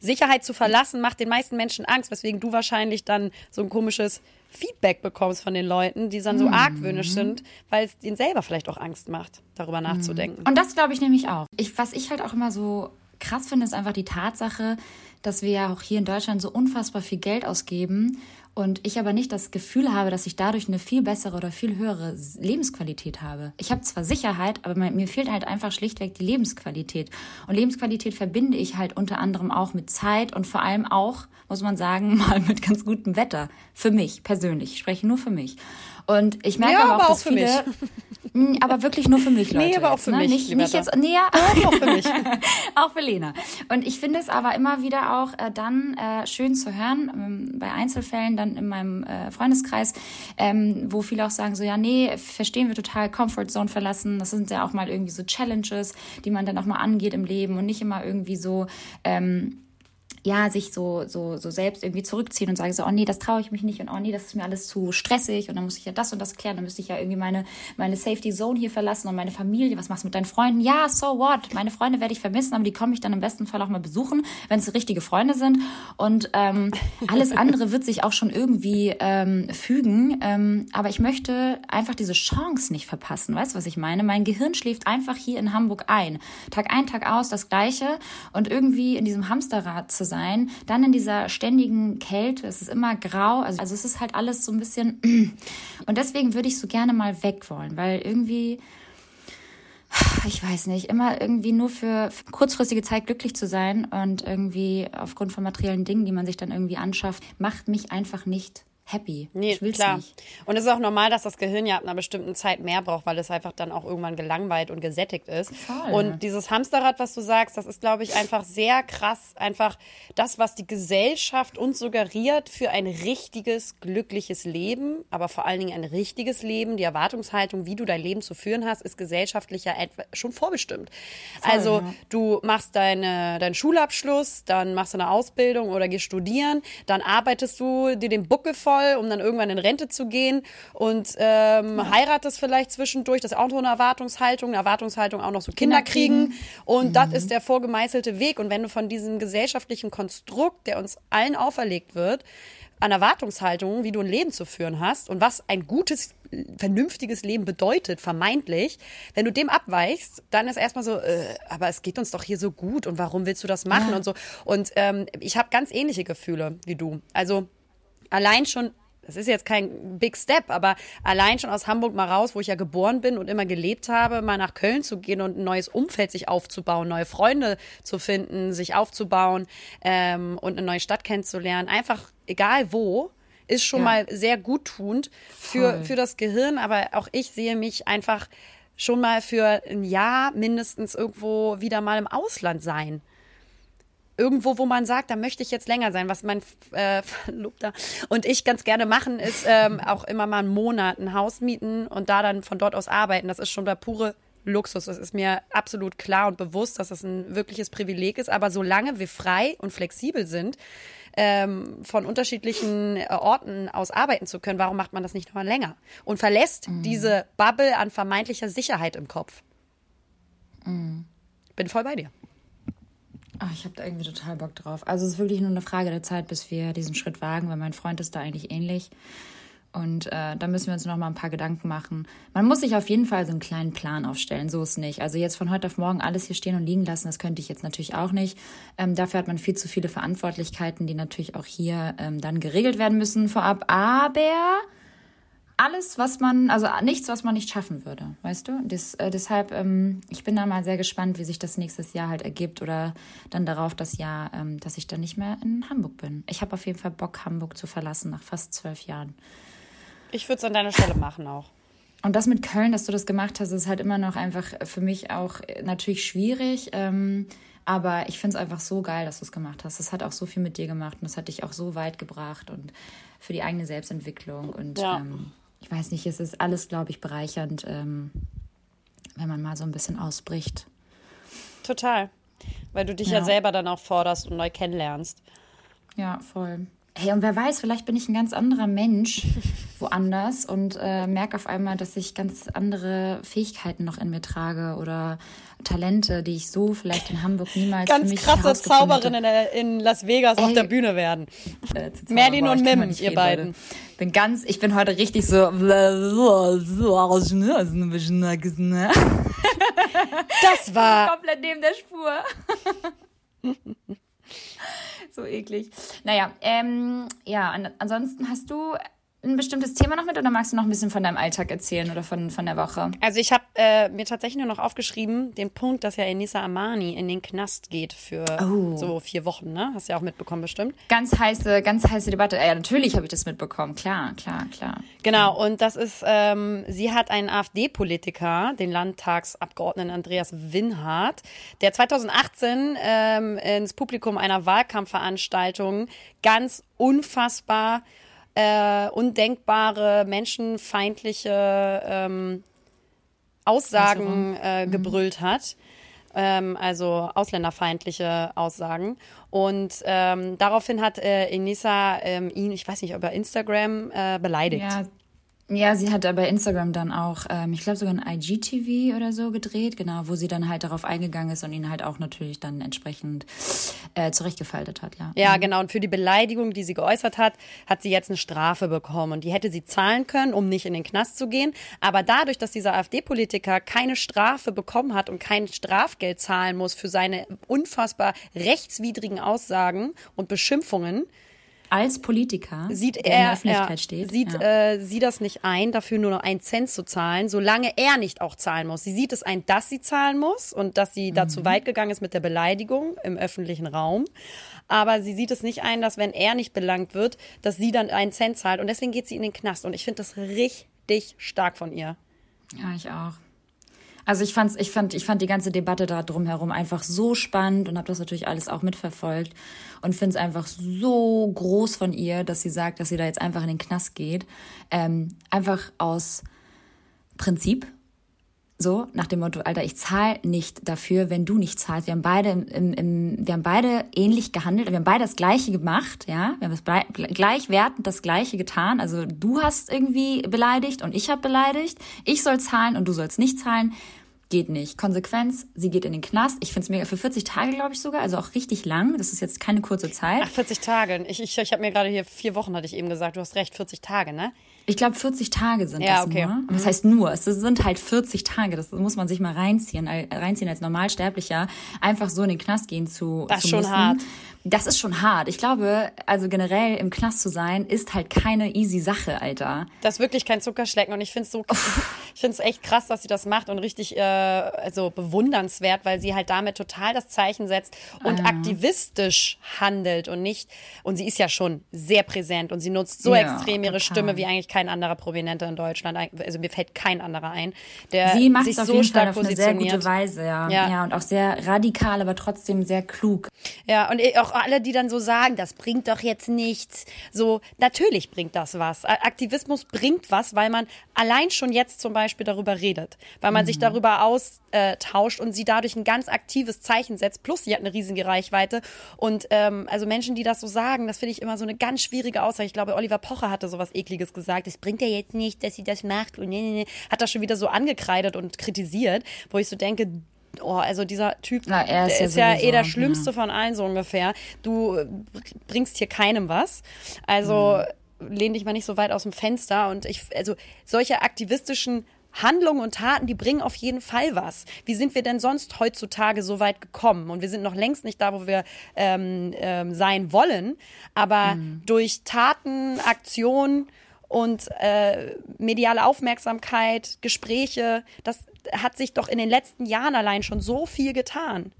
Sicherheit zu verlassen macht den meisten Menschen Angst, weswegen du wahrscheinlich dann so ein komisches Feedback bekommst von den Leuten, die dann so argwöhnisch sind, weil es denen selber vielleicht auch Angst macht, darüber nachzudenken. Und das glaube ich nämlich auch. Ich, was ich halt auch immer so krass finde, ist einfach die Tatsache, dass wir ja auch hier in Deutschland so unfassbar viel Geld ausgeben und ich aber nicht das Gefühl habe, dass ich dadurch eine viel bessere oder viel höhere Lebensqualität habe. Ich habe zwar Sicherheit, aber mir fehlt halt einfach schlichtweg die Lebensqualität. Und Lebensqualität verbinde ich halt unter anderem auch mit Zeit und vor allem auch, muss man sagen, mal mit ganz gutem Wetter. Für mich persönlich. Ich spreche nur für mich. Und ich merke Ja, aber auch, aber auch dass für viele, Mm, aber wirklich nur für mich, Leute. Nee, aber auch jetzt, für ne? mich, Nicht, nicht jetzt, nee, ja, Auch für mich. auch für Lena. Und ich finde es aber immer wieder auch äh, dann äh, schön zu hören, ähm, bei Einzelfällen dann in meinem äh, Freundeskreis, ähm, wo viele auch sagen so, ja, nee, verstehen wir total, Comfort Zone verlassen. Das sind ja auch mal irgendwie so Challenges, die man dann auch mal angeht im Leben und nicht immer irgendwie so, ähm, ja, sich so, so, so selbst irgendwie zurückziehen und sagen so, oh nee, das traue ich mich nicht und oh nee, das ist mir alles zu stressig und dann muss ich ja das und das klären, dann müsste ich ja irgendwie meine, meine Safety Zone hier verlassen und meine Familie, was machst du mit deinen Freunden? Ja, so what? Meine Freunde werde ich vermissen, aber die komme ich dann im besten Fall auch mal besuchen, wenn es richtige Freunde sind und ähm, alles andere wird sich auch schon irgendwie ähm, fügen, ähm, aber ich möchte einfach diese Chance nicht verpassen, weißt du, was ich meine? Mein Gehirn schläft einfach hier in Hamburg ein. Tag ein, Tag aus das Gleiche und irgendwie in diesem Hamsterrad zu sein, dann in dieser ständigen Kälte, es ist immer grau, also, also es ist halt alles so ein bisschen und deswegen würde ich so gerne mal weg wollen, weil irgendwie ich weiß nicht, immer irgendwie nur für für kurzfristige Zeit glücklich zu sein und irgendwie aufgrund von materiellen Dingen, die man sich dann irgendwie anschafft, macht mich einfach nicht happy. Nee, ich will's klar. nicht. Und es ist auch normal, dass das Gehirn ja ab einer bestimmten Zeit mehr braucht, weil es einfach dann auch irgendwann gelangweilt und gesättigt ist. Voll. Und dieses Hamsterrad, was du sagst, das ist, glaube ich, einfach sehr krass. Einfach das, was die Gesellschaft uns suggeriert für ein richtiges, glückliches Leben, aber vor allen Dingen ein richtiges Leben. Die Erwartungshaltung, wie du dein Leben zu führen hast, ist gesellschaftlich ja schon vorbestimmt. also ja. du machst deine, deinen Schulabschluss, dann machst du eine Ausbildung oder gehst studieren, dann arbeitest du dir den Buckel voll, um dann irgendwann in Rente zu gehen und ähm, heiratest vielleicht zwischendurch. Das ist auch so eine Erwartungshaltung. Eine Erwartungshaltung auch noch so Kinder, Kinder kriegen. kriegen. Und das ist der vorgemeißelte Weg. Und wenn du von diesem gesellschaftlichen Konstrukt, der uns allen auferlegt wird, an Erwartungshaltungen, wie du ein Leben zu führen hast und was ein gutes, vernünftiges Leben bedeutet, vermeintlich, wenn du dem abweichst, dann ist erstmal so, äh, aber es geht uns doch hier so gut und warum willst du das machen Ja. und so. Und ähm, ich habe ganz ähnliche Gefühle wie du. Also allein schon, das ist jetzt kein Big Step, aber allein schon aus Hamburg mal raus, wo ich ja geboren bin und immer gelebt habe, mal nach Köln zu gehen und ein neues Umfeld sich aufzubauen, neue Freunde zu finden, sich aufzubauen ähm, und eine neue Stadt kennenzulernen, einfach egal wo, ist schon Ja. mal sehr guttunend für, Voll. für das Gehirn, aber auch ich sehe mich einfach schon mal für ein Jahr mindestens irgendwo wieder mal im Ausland sein irgendwo, wo man sagt, da möchte ich jetzt länger sein. Was mein äh, Verlobter und ich ganz gerne machen, ist ähm, auch immer mal einen Monat ein Haus mieten und da dann von dort aus arbeiten. Das ist schon der pure Luxus. Das ist mir absolut klar und bewusst, dass das ein wirkliches Privileg ist. Aber solange wir frei und flexibel sind, ähm, von unterschiedlichen äh, Orten aus arbeiten zu können, warum macht man das nicht noch mal länger? Und verlässt diese Bubble an vermeintlicher Sicherheit im Kopf. Bin voll bei dir. Ach, ich habe da irgendwie total Bock drauf. Also es ist wirklich nur eine Frage der Zeit, bis wir diesen Schritt wagen, weil mein Freund ist da eigentlich ähnlich. Und äh, da müssen wir uns noch mal ein paar Gedanken machen. Man muss sich auf jeden Fall so einen kleinen Plan aufstellen, so ist nicht. Also jetzt von heute auf morgen alles hier stehen und liegen lassen, das könnte ich jetzt natürlich auch nicht. Ähm, dafür hat man viel zu viele Verantwortlichkeiten, die natürlich auch hier ähm, dann geregelt werden müssen vorab. Aber alles, was man, also nichts, was man nicht schaffen würde, weißt du? Das, äh, deshalb, ähm, ich bin da mal sehr gespannt, wie sich das nächstes Jahr halt ergibt oder dann darauf das Jahr, ähm, dass ich dann nicht mehr in Hamburg bin. Ich habe auf jeden Fall Bock, Hamburg zu verlassen nach fast zwölf Jahren. Ich würde es an deiner Stelle machen auch. Und das mit Köln, dass du das gemacht hast, ist halt immer noch einfach für mich auch äh, natürlich schwierig. Ähm, aber ich finde es einfach so geil, dass du es gemacht hast. Das hat auch so viel mit dir gemacht und das hat dich auch so weit gebracht und für die eigene Selbstentwicklung. Und Ja. ähm, ich weiß nicht, es ist alles, glaube ich, bereichernd, ähm, wenn man mal so ein bisschen ausbricht. Total. Weil du dich ja. Ja. selber dann auch forderst und neu kennenlernst. Ja, voll. Hey, und wer weiß, vielleicht bin ich ein ganz anderer Mensch woanders und äh, merke auf einmal, dass ich ganz andere Fähigkeiten noch in mir trage oder Talente, die ich so vielleicht in Hamburg niemals für Ganz mich krasse herausgefunden Zauberin hätte. in, Las Vegas auf Ey. der Bühne werden. Äh. Merlin und Mim, ihr reden, beiden. Leute. Bin ganz, ich bin heute richtig so. Das war. komplett neben der Spur. so eklig. Naja, ähm, ja, an, ansonsten hast du ein bestimmtes Thema noch mit oder magst du noch ein bisschen von deinem Alltag erzählen oder von, von der Woche? Also ich habe äh, mir tatsächlich nur noch aufgeschrieben, den Punkt, dass ja Enisa Amani in den Knast geht für Oh. so vier Wochen, ne? Hast du ja auch mitbekommen bestimmt. Ganz heiße, ganz heiße Debatte. Ja, natürlich habe ich das mitbekommen. Klar, klar, klar. Genau, und das ist, ähm, sie hat einen AfD-Politiker, den Landtagsabgeordneten Andreas Winhardt, der 2018 ähm, ins Publikum einer Wahlkampfveranstaltung ganz unfassbar äh, undenkbare, menschenfeindliche ähm, Aussagen äh, gebrüllt hat. Ähm, also ausländerfeindliche Aussagen. Und ähm, daraufhin hat äh, Enisa ähm, ihn, ich weiß nicht, über Instagram äh, beleidigt. Ja, ja, sie hat bei Instagram dann auch, ähm, ich glaube sogar ein IGTV oder so gedreht, genau, wo sie dann halt darauf eingegangen ist und ihn halt auch natürlich dann entsprechend äh, zurechtgefaltet hat, ja. Ja, genau. Und für die Beleidigung, die sie geäußert hat, hat sie jetzt eine Strafe bekommen. Und die hätte sie zahlen können, um nicht in den Knast zu gehen. Aber dadurch, dass dieser AfD-Politiker keine Strafe bekommen hat und kein Strafgeld zahlen muss für seine unfassbar rechtswidrigen Aussagen und Beschimpfungen, als Politiker, sieht er, in der Öffentlichkeit ja, steht. sieht ja. äh, sie das nicht ein, dafür nur noch einen Cent zu zahlen, solange er nicht auch zahlen muss. Sie sieht es ein, dass sie zahlen muss und dass sie Mhm. zu weit gegangen ist mit der Beleidigung im öffentlichen Raum. Aber sie sieht es nicht ein, dass wenn er nicht belangt wird, dass sie dann einen Cent zahlt. Und deswegen geht sie in den Knast. Und ich finde das richtig stark von ihr. Ja, ich auch. Also ich fand's, ich fand, ich fand die ganze Debatte da drumherum einfach so spannend und habe das natürlich alles auch mitverfolgt und finde es einfach so groß von ihr, dass sie sagt, dass sie da jetzt einfach in den Knast geht, ähm, einfach aus Prinzip. So, nach dem Motto, Alter, ich zahle nicht dafür, wenn du nicht zahlst. Wir haben beide im, im, wir haben beide ähnlich gehandelt, wir haben beide das Gleiche gemacht, ja. Wir haben das gleichwertend das Gleiche getan. Also du hast irgendwie beleidigt und ich habe beleidigt. Ich soll zahlen und du sollst nicht zahlen. Geht nicht. Konsequenz, sie geht in den Knast. Ich finde es mega für 40 Tage, glaube ich sogar, also auch richtig lang. Das ist jetzt keine kurze Zeit. Ach, 40 Tage. Ich, ich, ich habe mir gerade hier vier Wochen, hatte ich eben gesagt. Du hast recht, 40 Tage, ne? Ich glaube, 40 Tage sind Ja, das okay. nur. Das heißt nur, es sind halt 40 Tage. Das muss man sich mal reinziehen, äh, reinziehen als Normalsterblicher, einfach so in den Knast gehen zu, Das zu ist schon müssen. hart. Das ist schon hart. Ich glaube, also generell im Knast zu sein, ist halt keine easy Sache, Alter. Das ist wirklich kein Zuckerschlecken und ich finde es so, ich finde es echt krass, dass sie das macht und richtig äh, also bewundernswert, weil sie halt damit total das Zeichen setzt und aktivistisch handelt und nicht und sie ist ja schon sehr präsent und sie nutzt so Ja, extrem ihre total. Stimme wie eigentlich kein anderer Prominenter in Deutschland. Also mir fällt kein anderer ein, der Sie macht sich es auf so jeden stark Fall auf eine sehr positioniert. gute Weise, ja. Ja. ja. und auch sehr radikal, aber trotzdem sehr klug. Ja, und eh auch alle, die dann so sagen, das bringt doch jetzt nichts. So, natürlich bringt das was. Aktivismus bringt was, weil man allein schon jetzt zum Beispiel darüber redet, weil man sich darüber austauscht und sie dadurch ein ganz aktives Zeichen setzt. Plus, sie hat eine riesige Reichweite. Und ähm, also Menschen, die das so sagen, das finde ich immer so eine ganz schwierige Aussage. Ich glaube, Oliver Pocher hatte sowas Ekliges gesagt. Es bringt ja jetzt nicht, dass sie das macht und nee, nee, nee. Hat das schon wieder so angekreidet und kritisiert, wo ich so denke, Oh, also dieser Typ Na, er ist der ja ist ja eh der Schlimmste von allen so ungefähr. Du äh, bringst hier keinem was. Also lehn dich mal nicht so weit aus dem Fenster. Und ich, also solche aktivistischen Handlungen und Taten, die bringen auf jeden Fall was. Wie sind wir denn sonst heutzutage so weit gekommen? Und wir sind noch längst nicht da, wo wir ähm, ähm, sein wollen. Aber durch Taten, Aktionen und äh, mediale Aufmerksamkeit, Gespräche, das hat sich doch in den letzten Jahren allein schon so viel getan.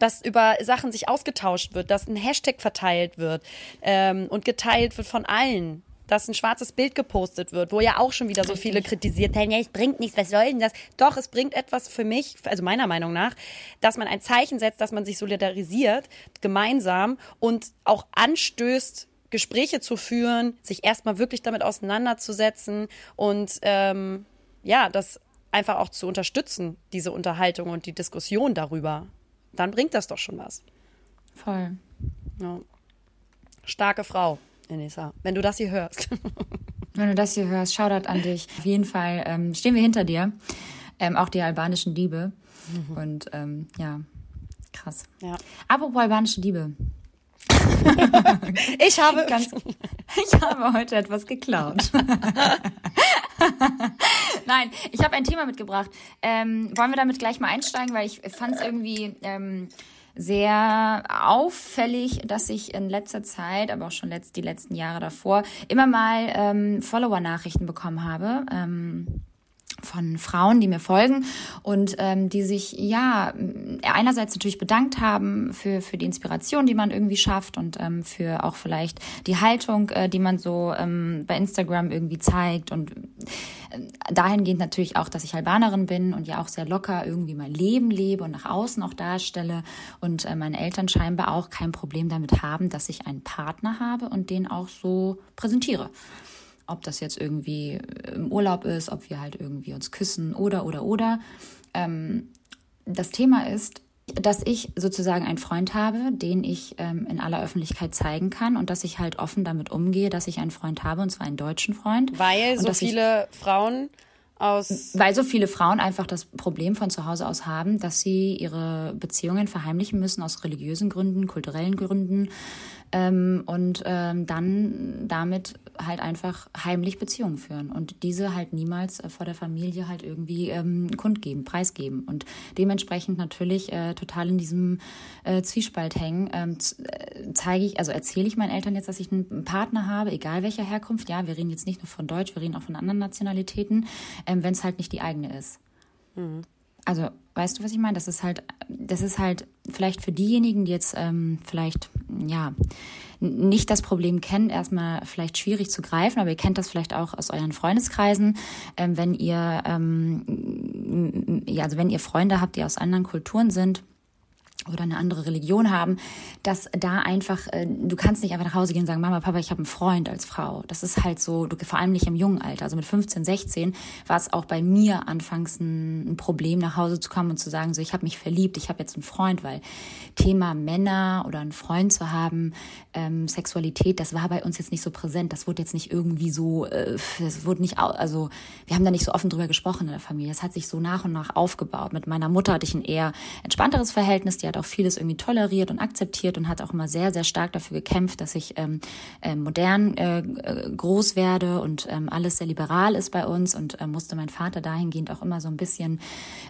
Dass über Sachen sich ausgetauscht wird, dass ein Hashtag verteilt wird ähm, und geteilt wird von allen. Dass ein schwarzes Bild gepostet wird, wo ja auch schon wieder so viele kritisiert haben, ja, es bringt nichts, was soll denn das? Doch, es bringt etwas für mich, also meiner Meinung nach, dass man ein Zeichen setzt, dass man sich solidarisiert, gemeinsam und auch anstößt, Gespräche zu führen, sich erstmal wirklich damit auseinanderzusetzen und ähm, ja, das einfach auch zu unterstützen, diese Unterhaltung und die Diskussion darüber. Dann bringt das doch schon was. Voll. Ja. Starke Frau, Enisa, wenn du das hier hörst. Wenn du das hier hörst, Shoutout an dich. Auf jeden Fall ähm, stehen wir hinter dir. Ähm, auch die albanischen Diebe. Und ähm, ja, krass. Ja. Apropos albanische Diebe. Ich habe Ganz, ich habe heute etwas geklaut. Nein, ich habe ein Thema mitgebracht. Ähm, wollen wir damit gleich mal einsteigen, weil ich fand es irgendwie ähm, sehr auffällig, dass ich in letzter Zeit, aber auch schon letzt, die letzten Jahre davor, immer mal ähm, Follower-Nachrichten bekommen habe. Ähm, von Frauen, die mir folgen und ähm, die sich ja einerseits natürlich bedankt haben für für die Inspiration, die man irgendwie schafft und ähm, für auch vielleicht die Haltung, äh, die man so ähm, bei Instagram irgendwie zeigt und äh, dahingehend natürlich auch, dass ich Albanerin bin und ja auch sehr locker irgendwie mein Leben lebe und nach außen auch darstelle und äh, meine Eltern scheinbar auch kein Problem damit haben, dass ich einen Partner habe und den auch so präsentiere ob das jetzt irgendwie im Urlaub ist, ob wir halt irgendwie uns küssen oder oder oder. Ähm, das Thema ist, dass ich sozusagen einen Freund habe, den ich ähm, in aller Öffentlichkeit zeigen kann und dass ich halt offen damit umgehe, dass ich einen Freund habe und zwar einen deutschen Freund. weil so dass ich- viele Frauen aus weil so viele Frauen einfach das Problem von zu Hause aus haben, dass sie ihre Beziehungen verheimlichen müssen aus religiösen Gründen, kulturellen Gründen ähm, und ähm, dann damit halt einfach heimlich Beziehungen führen und diese halt niemals äh, vor der Familie halt irgendwie ähm, kundgeben, preisgeben und dementsprechend natürlich äh, total in diesem äh, Zwiespalt hängen. Ähm, äh, zeige ich, also erzähle ich meinen Eltern jetzt, dass ich einen Partner habe, egal welcher Herkunft. Ja, wir reden jetzt nicht nur von Deutsch, wir reden auch von anderen Nationalitäten, ähm, wenn es halt nicht die eigene ist. Mhm. Also, weißt du, was ich meine? Das ist halt, das ist halt vielleicht für diejenigen, die jetzt ähm, vielleicht, ja, nicht das Problem kennen, erstmal vielleicht schwierig zu greifen, aber ihr kennt das vielleicht auch aus euren Freundeskreisen, ähm, wenn ihr, ähm, ja, also wenn ihr Freunde habt, die aus anderen Kulturen sind, oder eine andere Religion haben, dass da einfach, äh, du kannst nicht einfach nach Hause gehen und sagen, Mama, Papa, ich habe einen Freund als Frau. Das ist halt so, du, vor allem nicht im jungen Alter. Also mit 15, 16 war es auch bei mir anfangs ein, Problem, nach Hause zu kommen und zu sagen, so ich habe mich verliebt, ich habe jetzt einen Freund, weil Thema Männer oder einen Freund zu haben, ähm, Sexualität, das war bei uns jetzt nicht so präsent. Das wurde jetzt nicht irgendwie so, äh, das wurde nicht, also wir haben da nicht so offen drüber gesprochen in der Familie. Das hat sich so nach und nach aufgebaut. Mit meiner Mutter hatte ich ein eher entspannteres Verhältnis, die hat auch vieles irgendwie toleriert und akzeptiert und hat auch immer sehr, sehr stark dafür gekämpft, dass ich ähm, äh, modern äh, äh, groß werde und ähm, alles sehr liberal ist bei uns und äh, musste mein Vater dahingehend auch immer so ein bisschen,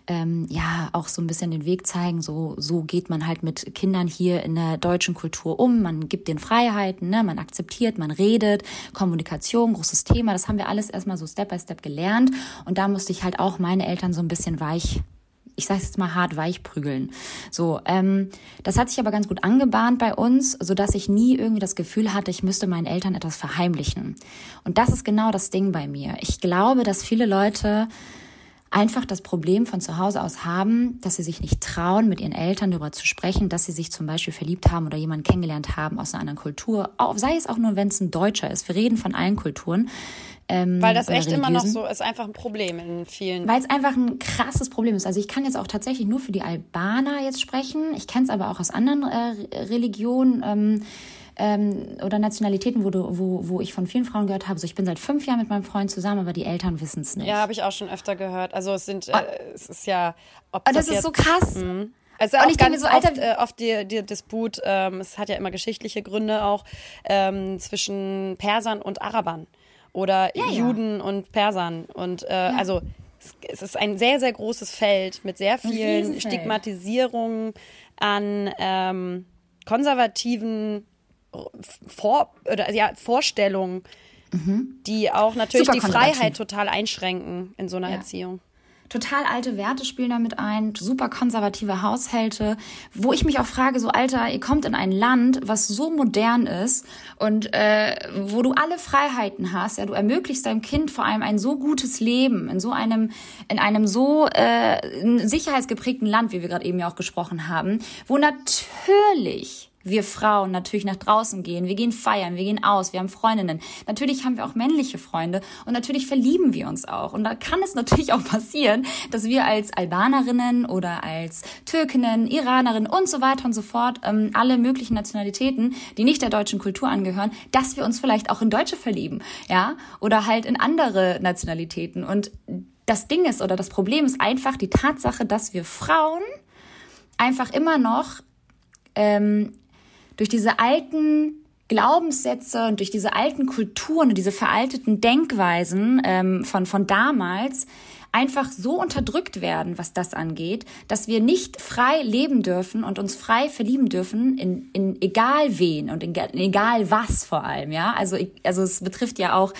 ähm, ja, auch so ein bisschen den Weg zeigen, so, so geht man halt mit Kindern hier in der deutschen Kultur um, man gibt den Freiheiten, ne? man akzeptiert, man redet, Kommunikation, großes Thema, das haben wir alles erstmal so Step by Step gelernt und da musste ich halt auch meine Eltern so ein bisschen weich ich sage jetzt mal hart weich prügeln. So, ähm, das hat sich aber ganz gut angebahnt bei uns, so dass ich nie irgendwie das Gefühl hatte, ich müsste meinen Eltern etwas verheimlichen. Und das ist genau das Ding bei mir. Ich glaube, dass viele Leute einfach das Problem von zu Hause aus haben, dass sie sich nicht trauen, mit ihren Eltern darüber zu sprechen, dass sie sich zum Beispiel verliebt haben oder jemanden kennengelernt haben aus einer anderen Kultur, sei es auch nur, wenn es ein Deutscher ist. Wir reden von allen Kulturen. Ähm, Weil das echt immer noch so ist, einfach ein Problem in vielen. Weil es einfach ein krasses Problem ist. Also ich kann jetzt auch tatsächlich nur für die Albaner jetzt sprechen. Ich kenne es aber auch aus anderen äh, Religionen. Ähm, ähm, oder Nationalitäten, wo, du, wo, wo ich von vielen Frauen gehört habe, so ich bin seit fünf Jahren mit meinem Freund zusammen, aber die Eltern wissen es nicht. Ja, habe ich auch schon öfter gehört. Also es sind, äh, es ist ja, ob das, das ist jetzt, so krass. Mh. Also auch ganz so, Alter, oft, äh, oft die, die Disput, ähm, es hat ja immer geschichtliche Gründe auch ähm, zwischen Persern und Arabern oder ja, Juden ja. und Persern. Und äh, ja. also es ist ein sehr, sehr großes Feld mit sehr vielen Stigmatisierungen an ähm, konservativen Vor oder, ja, Vorstellungen, mhm. die auch natürlich Super die Freiheit total einschränken in so einer Erziehung total alte Werte spielen damit ein, super konservative Haushalte, wo ich mich auch frage, so Alter, ihr kommt in ein Land, was so modern ist und äh, wo du alle Freiheiten hast, ja, du ermöglichst deinem Kind vor allem ein so gutes Leben in so einem, in einem so äh, sicherheitsgeprägten Land, wie wir gerade eben ja auch gesprochen haben, wo natürlich wir Frauen natürlich nach draußen gehen, wir gehen feiern, wir gehen aus, wir haben Freundinnen. Natürlich haben wir auch männliche Freunde und natürlich verlieben wir uns auch. Und da kann es natürlich auch passieren, dass wir als Albanerinnen oder als Türkinnen, Iranerinnen und so weiter und so fort, ähm, alle möglichen Nationalitäten, die nicht der deutschen Kultur angehören, dass wir uns vielleicht auch in Deutsche verlieben, ja, oder halt in andere Nationalitäten. Und das Ding ist oder das Problem ist einfach die Tatsache, dass wir Frauen einfach immer noch ähm, durch diese alten Glaubenssätze und durch diese alten Kulturen und diese veralteten Denkweisen ähm, von, von damals einfach so unterdrückt werden, was das angeht, dass wir nicht frei leben dürfen und uns frei verlieben dürfen in, in egal wen und in, in egal was vor allem, ja. Also, also es betrifft ja auch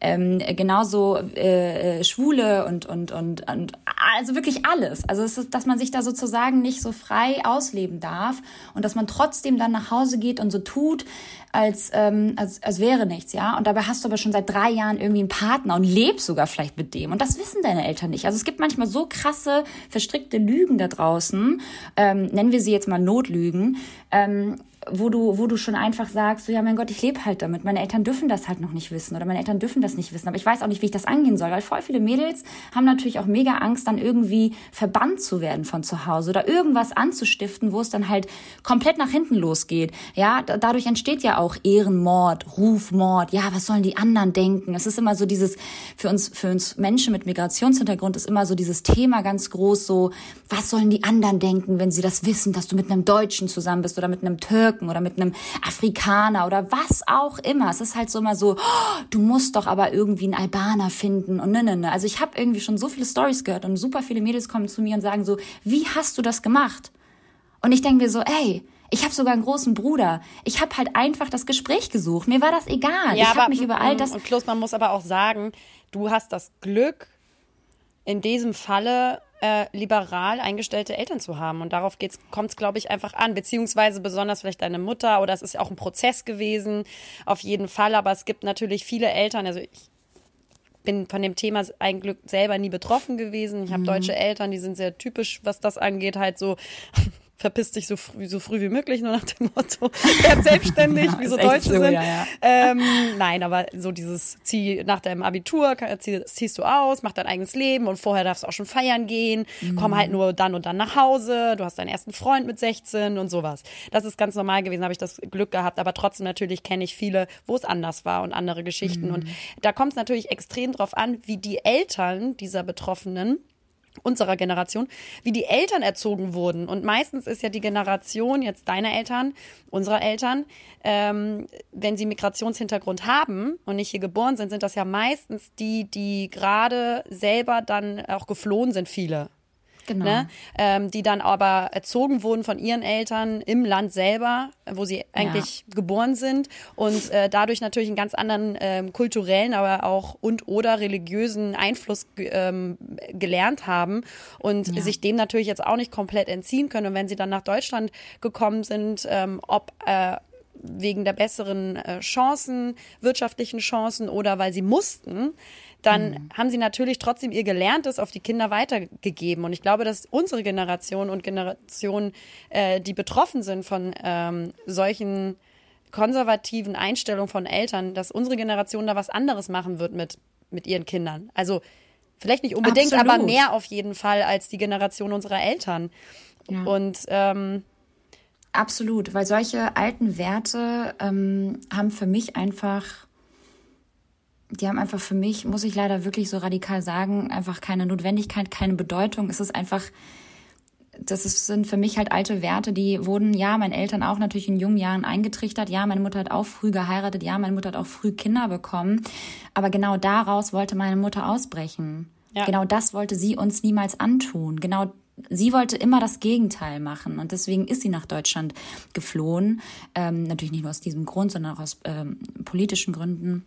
ähm, genauso äh, Schwule und, und, und, und also wirklich alles. Also es ist, dass man sich da sozusagen nicht so frei ausleben darf und dass man trotzdem dann nach Hause geht und so tut, als, ähm, als, als wäre nichts, ja. Und dabei hast du aber schon seit drei Jahren irgendwie einen Partner und lebst sogar vielleicht mit dem. Und das wissen deine Eltern nicht. Also es gibt manchmal so krasse, verstrickte Lügen da draußen, ähm, nennen wir sie jetzt mal Notlügen, ähm, wo du, wo du schon einfach sagst, so, ja, mein Gott, ich lebe halt damit. Meine Eltern dürfen das halt noch nicht wissen oder meine Eltern dürfen das nicht wissen. Aber ich weiß auch nicht, wie ich das angehen soll, weil voll viele Mädels haben natürlich auch mega Angst, dann irgendwie verbannt zu werden von zu Hause oder irgendwas anzustiften, wo es dann halt komplett nach hinten losgeht. Ja, dadurch entsteht ja auch Ehrenmord, Rufmord. Ja, was sollen die anderen denken? Es ist immer so dieses, für uns, für uns Menschen mit Migrationshintergrund ist immer so dieses Thema ganz groß so, was sollen die anderen denken, wenn sie das wissen, dass du mit einem Deutschen zusammen bist oder mit einem Türken Türken oder mit einem Afrikaner oder was auch immer. Es ist halt so immer so, oh, du musst doch aber irgendwie einen Albaner finden und ne, ne, ne. Also ich habe irgendwie schon so viele Stories gehört und super viele Mädels kommen zu mir und sagen so, wie hast du das gemacht? Und ich denke mir so, ey, ich habe sogar einen großen Bruder. Ich habe halt einfach das Gespräch gesucht. Mir war das egal. Ja, ich habe mich über all das. Und Klos, man muss aber auch sagen, du hast das Glück, in diesem Falle äh, liberal eingestellte Eltern zu haben. Und darauf kommt es, glaube ich, einfach an. Beziehungsweise besonders vielleicht deine Mutter oder es ist auch ein Prozess gewesen, auf jeden Fall. Aber es gibt natürlich viele Eltern, also ich bin von dem Thema eigentlich selber nie betroffen gewesen. Ich habe mhm. deutsche Eltern, die sind sehr typisch, was das angeht, halt so verpiss dich so früh, so früh wie möglich, nur nach dem Motto, werd selbstständig, wie so Deutsche so, sind. Ja, ja. Ähm, nein, aber so dieses, zieh nach deinem Abitur, zieh, ziehst du aus, mach dein eigenes Leben und vorher darfst du auch schon feiern gehen, mhm. komm halt nur dann und dann nach Hause, du hast deinen ersten Freund mit 16 und sowas. Das ist ganz normal gewesen, habe ich das Glück gehabt, aber trotzdem natürlich kenne ich viele, wo es anders war und andere Geschichten. Mhm. Und da kommt es natürlich extrem drauf an, wie die Eltern dieser Betroffenen unserer Generation, wie die Eltern erzogen wurden. Und meistens ist ja die Generation jetzt deiner Eltern, unserer Eltern, ähm, wenn sie Migrationshintergrund haben und nicht hier geboren sind, sind das ja meistens die, die gerade selber dann auch geflohen sind, viele. Genau. Ne? Ähm, die dann aber erzogen wurden von ihren Eltern im Land selber, wo sie eigentlich ja. geboren sind und äh, dadurch natürlich einen ganz anderen ähm, kulturellen, aber auch und oder religiösen Einfluss ähm, gelernt haben und ja. sich dem natürlich jetzt auch nicht komplett entziehen können. Und wenn sie dann nach Deutschland gekommen sind, ähm, ob äh, wegen der besseren äh, Chancen, wirtschaftlichen Chancen oder weil sie mussten, dann mhm. haben sie natürlich trotzdem ihr Gelerntes auf die Kinder weitergegeben. Und ich glaube, dass unsere Generation und Generationen, äh, die betroffen sind von ähm, solchen konservativen Einstellungen von Eltern, dass unsere Generation da was anderes machen wird mit, mit ihren Kindern. Also vielleicht nicht unbedingt, Absolut. aber mehr auf jeden Fall als die Generation unserer Eltern. Ja. Und ähm, Absolut, weil solche alten Werte ähm, haben für mich einfach die haben einfach für mich, muss ich leider wirklich so radikal sagen, einfach keine Notwendigkeit, keine Bedeutung. Es ist einfach, das ist, sind für mich halt alte Werte, die wurden, ja, meinen Eltern auch natürlich in jungen Jahren eingetrichtert. Ja, meine Mutter hat auch früh geheiratet. Ja, meine Mutter hat auch früh Kinder bekommen. Aber genau daraus wollte meine Mutter ausbrechen. Ja. Genau das wollte sie uns niemals antun. Genau sie wollte immer das Gegenteil machen und deswegen ist sie nach Deutschland geflohen. Ähm, natürlich nicht nur aus diesem Grund, sondern auch aus ähm, politischen Gründen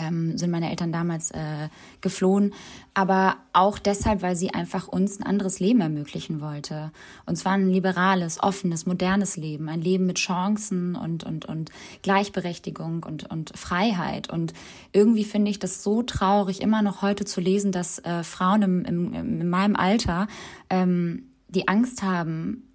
ähm, sind meine Eltern damals äh, geflohen, aber auch deshalb, weil sie einfach uns ein anderes Leben ermöglichen wollte. Und zwar ein liberales, offenes, modernes Leben, ein Leben mit Chancen und, und, und Gleichberechtigung und, und Freiheit. Und irgendwie finde ich das so traurig, immer noch heute zu lesen, dass äh, Frauen im, im, in meinem Alter ähm, die Angst haben,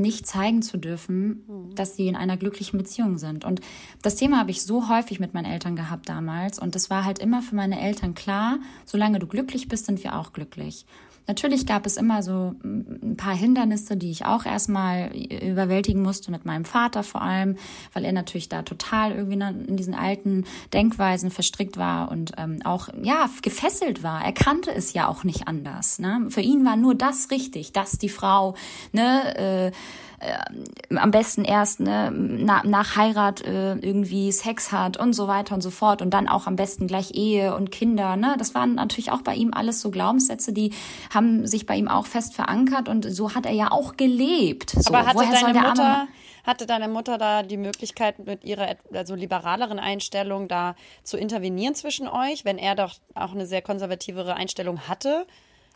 nicht zeigen zu dürfen, mhm. dass sie in einer glücklichen Beziehung sind. Und das Thema habe ich so häufig mit meinen Eltern gehabt damals. Und das war halt immer für meine Eltern klar, solange du glücklich bist, sind wir auch glücklich. Natürlich gab es immer so ein paar Hindernisse, die ich auch erstmal überwältigen musste mit meinem Vater vor allem, weil er natürlich da total irgendwie in diesen alten Denkweisen verstrickt war und ähm, auch ja gefesselt war. Er kannte es ja auch nicht anders. Ne? Für ihn war nur das richtig, dass die Frau ne äh, äh, am besten erst ne, na, nach Heirat äh, irgendwie Sex hat und so weiter und so fort und dann auch am besten gleich Ehe und Kinder. Ne? Das waren natürlich auch bei ihm alles so Glaubenssätze, die haben sich bei ihm auch fest verankert und so hat er ja auch gelebt. So, Aber hatte deine Mutter hatte deine Mutter da die Möglichkeit mit ihrer also liberaleren Einstellung da zu intervenieren zwischen euch, wenn er doch auch eine sehr konservativere Einstellung hatte?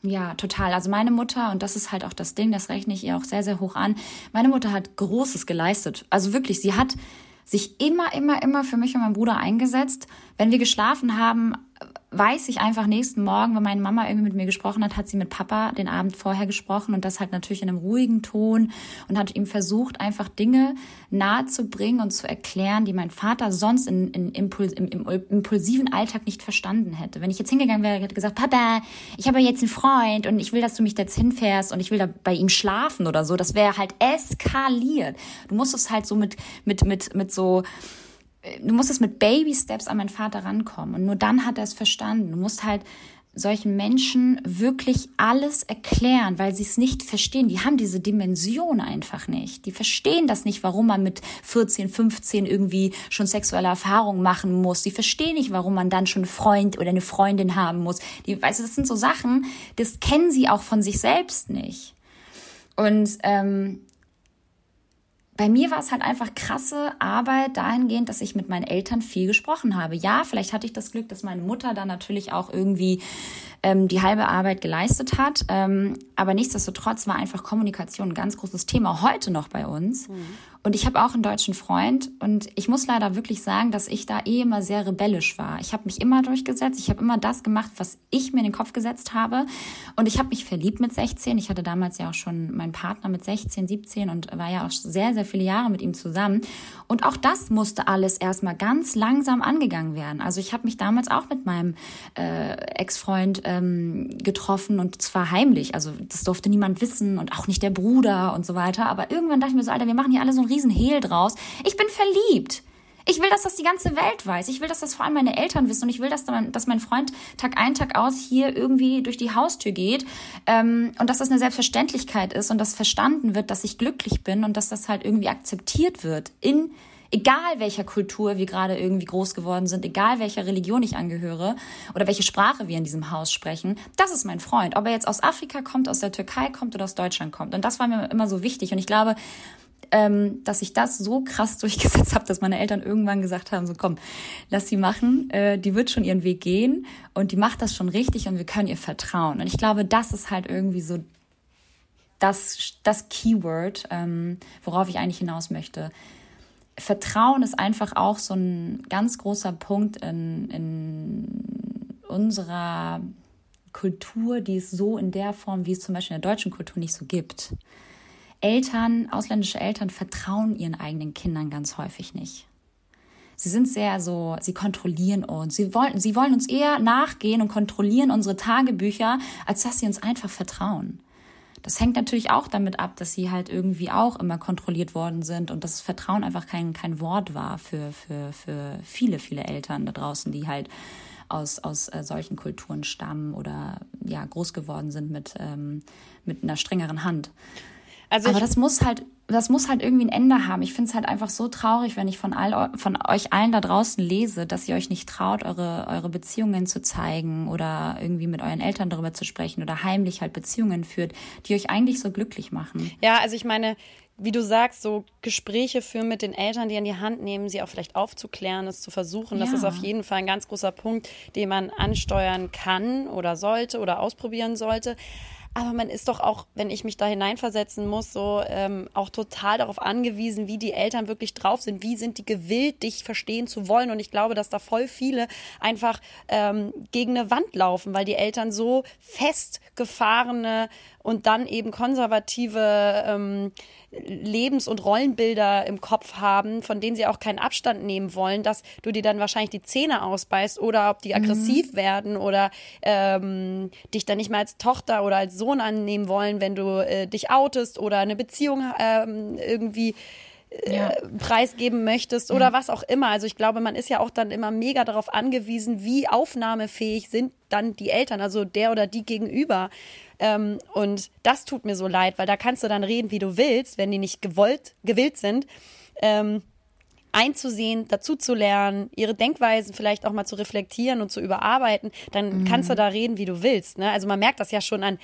Ja, total. Also meine Mutter, und das ist halt auch das Ding, das rechne ich ihr auch sehr, sehr hoch an. Meine Mutter hat Großes geleistet. Also wirklich, sie hat sich immer, immer, immer für mich und meinen Bruder eingesetzt. Wenn wir geschlafen haben, weiß ich einfach nächsten Morgen, wenn meine Mama irgendwie mit mir gesprochen hat, hat sie mit Papa den Abend vorher gesprochen und das halt natürlich in einem ruhigen Ton und hat ihm versucht, einfach Dinge nahe zu bringen und zu erklären, die mein Vater sonst in, in Impuls, im, im, impulsiven Alltag nicht verstanden hätte. Wenn ich jetzt hingegangen wäre, hätte gesagt, Papa, ich habe jetzt einen Freund und ich will, dass du mich jetzt hinfährst und ich will da bei ihm schlafen oder so, das wäre halt eskaliert. Du musst es halt so mit, mit, mit, mit so, du musstest mit Baby Steps an meinen Vater rankommen und nur dann hat er es verstanden. Du musst halt solchen Menschen wirklich alles erklären, weil sie es nicht verstehen. Die haben diese Dimension einfach nicht. Die verstehen das nicht, warum man mit 14, 15 irgendwie schon sexuelle Erfahrungen machen muss. Die verstehen nicht, warum man dann schon einen Freund oder eine Freundin haben muss. Die, weißt du, das sind so Sachen, das kennen sie auch von sich selbst nicht. Und ähm, bei mir war es halt einfach krasse Arbeit dahingehend, dass ich mit meinen Eltern viel gesprochen habe. Ja, vielleicht hatte ich das Glück, dass meine Mutter dann natürlich auch irgendwie ähm, die halbe Arbeit geleistet hat. Ähm, aber nichtsdestotrotz war einfach Kommunikation ein ganz großes Thema heute noch bei uns. Mhm. Und ich habe auch einen deutschen Freund und ich muss leider wirklich sagen, dass ich da eh immer sehr rebellisch war. Ich habe mich immer durchgesetzt, ich habe immer das gemacht, was ich mir in den Kopf gesetzt habe und ich habe mich verliebt mit 16. Ich hatte damals ja auch schon meinen Partner mit 16, 17 und war ja auch sehr, sehr viele Jahre mit ihm zusammen. Und auch das musste alles erstmal ganz langsam angegangen werden. Also ich habe mich damals auch mit meinem äh, Ex-Freund ähm, getroffen und zwar heimlich. Also das durfte niemand wissen und auch nicht der Bruder und so weiter. Aber irgendwann dachte ich mir so, Alter, wir machen hier alle so ein riesen Hehl draus. Ich bin verliebt. Ich will, dass das die ganze Welt weiß. Ich will, dass das vor allem meine Eltern wissen. Und ich will, dass, mein, dass mein Freund Tag ein, Tag aus hier irgendwie durch die Haustür geht. Ähm, und dass das eine Selbstverständlichkeit ist und dass verstanden wird, dass ich glücklich bin und dass das halt irgendwie akzeptiert wird in egal welcher Kultur wir gerade irgendwie groß geworden sind, egal welcher Religion ich angehöre oder welche Sprache wir in diesem Haus sprechen, das ist mein Freund. Ob er jetzt aus Afrika kommt, aus der Türkei kommt oder aus Deutschland kommt. Und das war mir immer so wichtig. Und ich glaube, ähm, dass ich das so krass durchgesetzt habe, dass meine Eltern irgendwann gesagt haben, so komm, lass sie machen, äh, die wird schon ihren Weg gehen und die macht das schon richtig und wir können ihr vertrauen. Und ich glaube, das ist halt irgendwie so das, das Keyword, ähm, worauf ich eigentlich hinaus möchte. Vertrauen ist einfach auch so ein ganz großer Punkt in, in unserer Kultur, die es so in der Form, wie es zum Beispiel in der deutschen Kultur nicht so gibt. Eltern, ausländische Eltern vertrauen ihren eigenen Kindern ganz häufig nicht. Sie sind sehr so, sie kontrollieren uns. Sie wollen, sie wollen uns eher nachgehen und kontrollieren unsere Tagebücher, als dass sie uns einfach vertrauen. Das hängt natürlich auch damit ab, dass sie halt irgendwie auch immer kontrolliert worden sind und dass Vertrauen einfach kein, kein Wort war für, für, für viele, viele Eltern da draußen, die halt aus, aus äh, solchen Kulturen stammen oder ja groß geworden sind mit, ähm, mit einer strengeren Hand. Also Aber das muss halt, das muss halt irgendwie ein Ende haben. Ich finde es halt einfach so traurig, wenn ich von all, von euch allen da draußen lese, dass ihr euch nicht traut, eure, eure Beziehungen zu zeigen oder irgendwie mit euren Eltern darüber zu sprechen oder heimlich halt Beziehungen führt, die euch eigentlich so glücklich machen. Ja, also ich meine, wie du sagst, so Gespräche führen mit den Eltern, die an die Hand nehmen, sie auch vielleicht aufzuklären, es zu versuchen. Ja. Das ist auf jeden Fall ein ganz großer Punkt, den man ansteuern kann oder sollte oder ausprobieren sollte. Aber man ist doch auch, wenn ich mich da hineinversetzen muss, so ähm, auch total darauf angewiesen, wie die Eltern wirklich drauf sind, wie sind die gewillt, dich verstehen zu wollen. Und ich glaube, dass da voll viele einfach ähm, gegen eine Wand laufen, weil die Eltern so festgefahrene und dann eben konservative ähm, Lebens- und Rollenbilder im Kopf haben, von denen sie auch keinen Abstand nehmen wollen, dass du dir dann wahrscheinlich die Zähne ausbeißt oder ob die mhm. aggressiv mhm. werden oder ähm, dich dann nicht mehr als Tochter oder als Sohn annehmen wollen, wenn du äh, dich outest oder eine Beziehung ähm, irgendwie ja. preisgeben möchtest oder ja. was auch immer. Also ich glaube, man ist ja auch dann immer mega darauf angewiesen, wie aufnahmefähig sind dann die Eltern, also der oder die gegenüber. Ähm, und das tut mir so leid, weil da kannst du dann reden, wie du willst, wenn die nicht gewollt, gewillt sind. Ähm, einzusehen, dazu zu lernen, ihre Denkweisen vielleicht auch mal zu reflektieren und zu überarbeiten, dann mhm. kannst du da reden, wie du willst. Ne? Also man merkt das ja schon an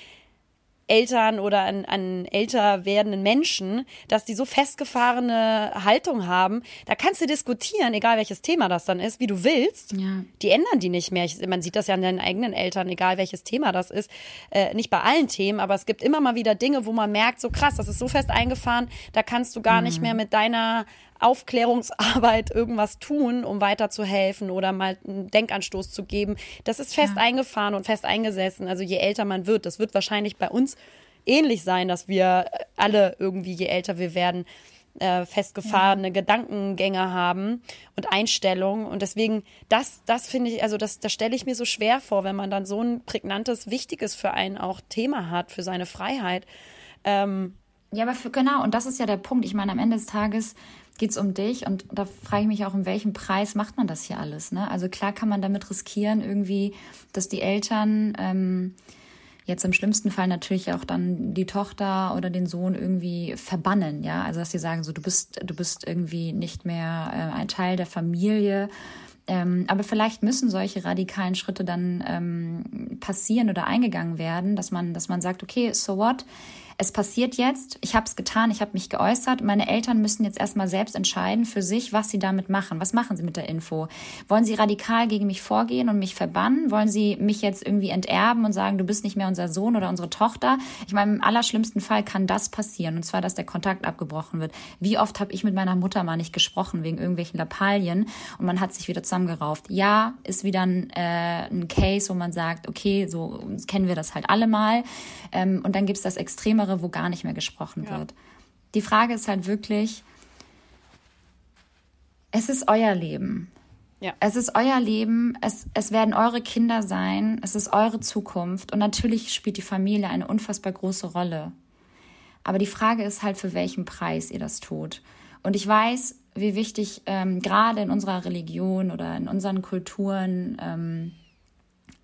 Eltern oder an, an älter werdenden Menschen, dass die so festgefahrene Haltung haben. Da kannst du diskutieren, egal welches Thema das dann ist, wie du willst. Ja. Die ändern die nicht mehr. Ich, man sieht das ja an deinen eigenen Eltern, egal welches Thema das ist. Äh, nicht bei allen Themen, aber es gibt immer mal wieder Dinge, wo man merkt, so krass, das ist so fest eingefahren, da kannst du gar mhm. nicht mehr mit deiner Aufklärungsarbeit irgendwas tun, um weiterzuhelfen oder mal einen Denkanstoß zu geben. Das ist fest ja. eingefahren und fest eingesessen. Also je älter man wird, das wird wahrscheinlich bei uns ähnlich sein, dass wir alle irgendwie, je älter wir werden, äh, festgefahrene ja. Gedankengänge haben und Einstellungen. Und deswegen, das, das finde ich, also das, das stelle ich mir so schwer vor, wenn man dann so ein prägnantes, wichtiges für einen auch Thema hat, für seine Freiheit. Ähm, ja, aber für, genau, und das ist ja der Punkt. Ich meine, am Ende des Tages geht's um dich und da frage ich mich auch, um welchen Preis macht man das hier alles? Ne? Also klar kann man damit riskieren, irgendwie, dass die Eltern ähm, jetzt im schlimmsten Fall natürlich auch dann die Tochter oder den Sohn irgendwie verbannen, ja. Also dass sie sagen, so du bist, du bist irgendwie nicht mehr äh, ein Teil der Familie. Ähm, aber vielleicht müssen solche radikalen Schritte dann ähm, passieren oder eingegangen werden, dass man, dass man sagt, okay, so what? Es passiert jetzt, ich habe es getan, ich habe mich geäußert. Meine Eltern müssen jetzt erstmal selbst entscheiden für sich, was sie damit machen. Was machen sie mit der Info? Wollen sie radikal gegen mich vorgehen und mich verbannen? Wollen sie mich jetzt irgendwie enterben und sagen, du bist nicht mehr unser Sohn oder unsere Tochter? Ich meine, im allerschlimmsten Fall kann das passieren, und zwar, dass der Kontakt abgebrochen wird. Wie oft habe ich mit meiner Mutter mal nicht gesprochen wegen irgendwelchen Lappalien und man hat sich wieder zusammengerauft. Ja, ist wieder ein, äh, ein Case, wo man sagt, okay, so kennen wir das halt alle mal. Ähm, und dann gibt's das extreme andere, wo gar nicht mehr gesprochen ja. wird. Die Frage ist halt wirklich, es ist euer Leben. Ja. Es ist euer Leben, es, es werden eure Kinder sein, es ist eure Zukunft und natürlich spielt die Familie eine unfassbar große Rolle. Aber die Frage ist halt, für welchen Preis ihr das tut. Und ich weiß, wie wichtig ähm, gerade in unserer Religion oder in unseren Kulturen ähm,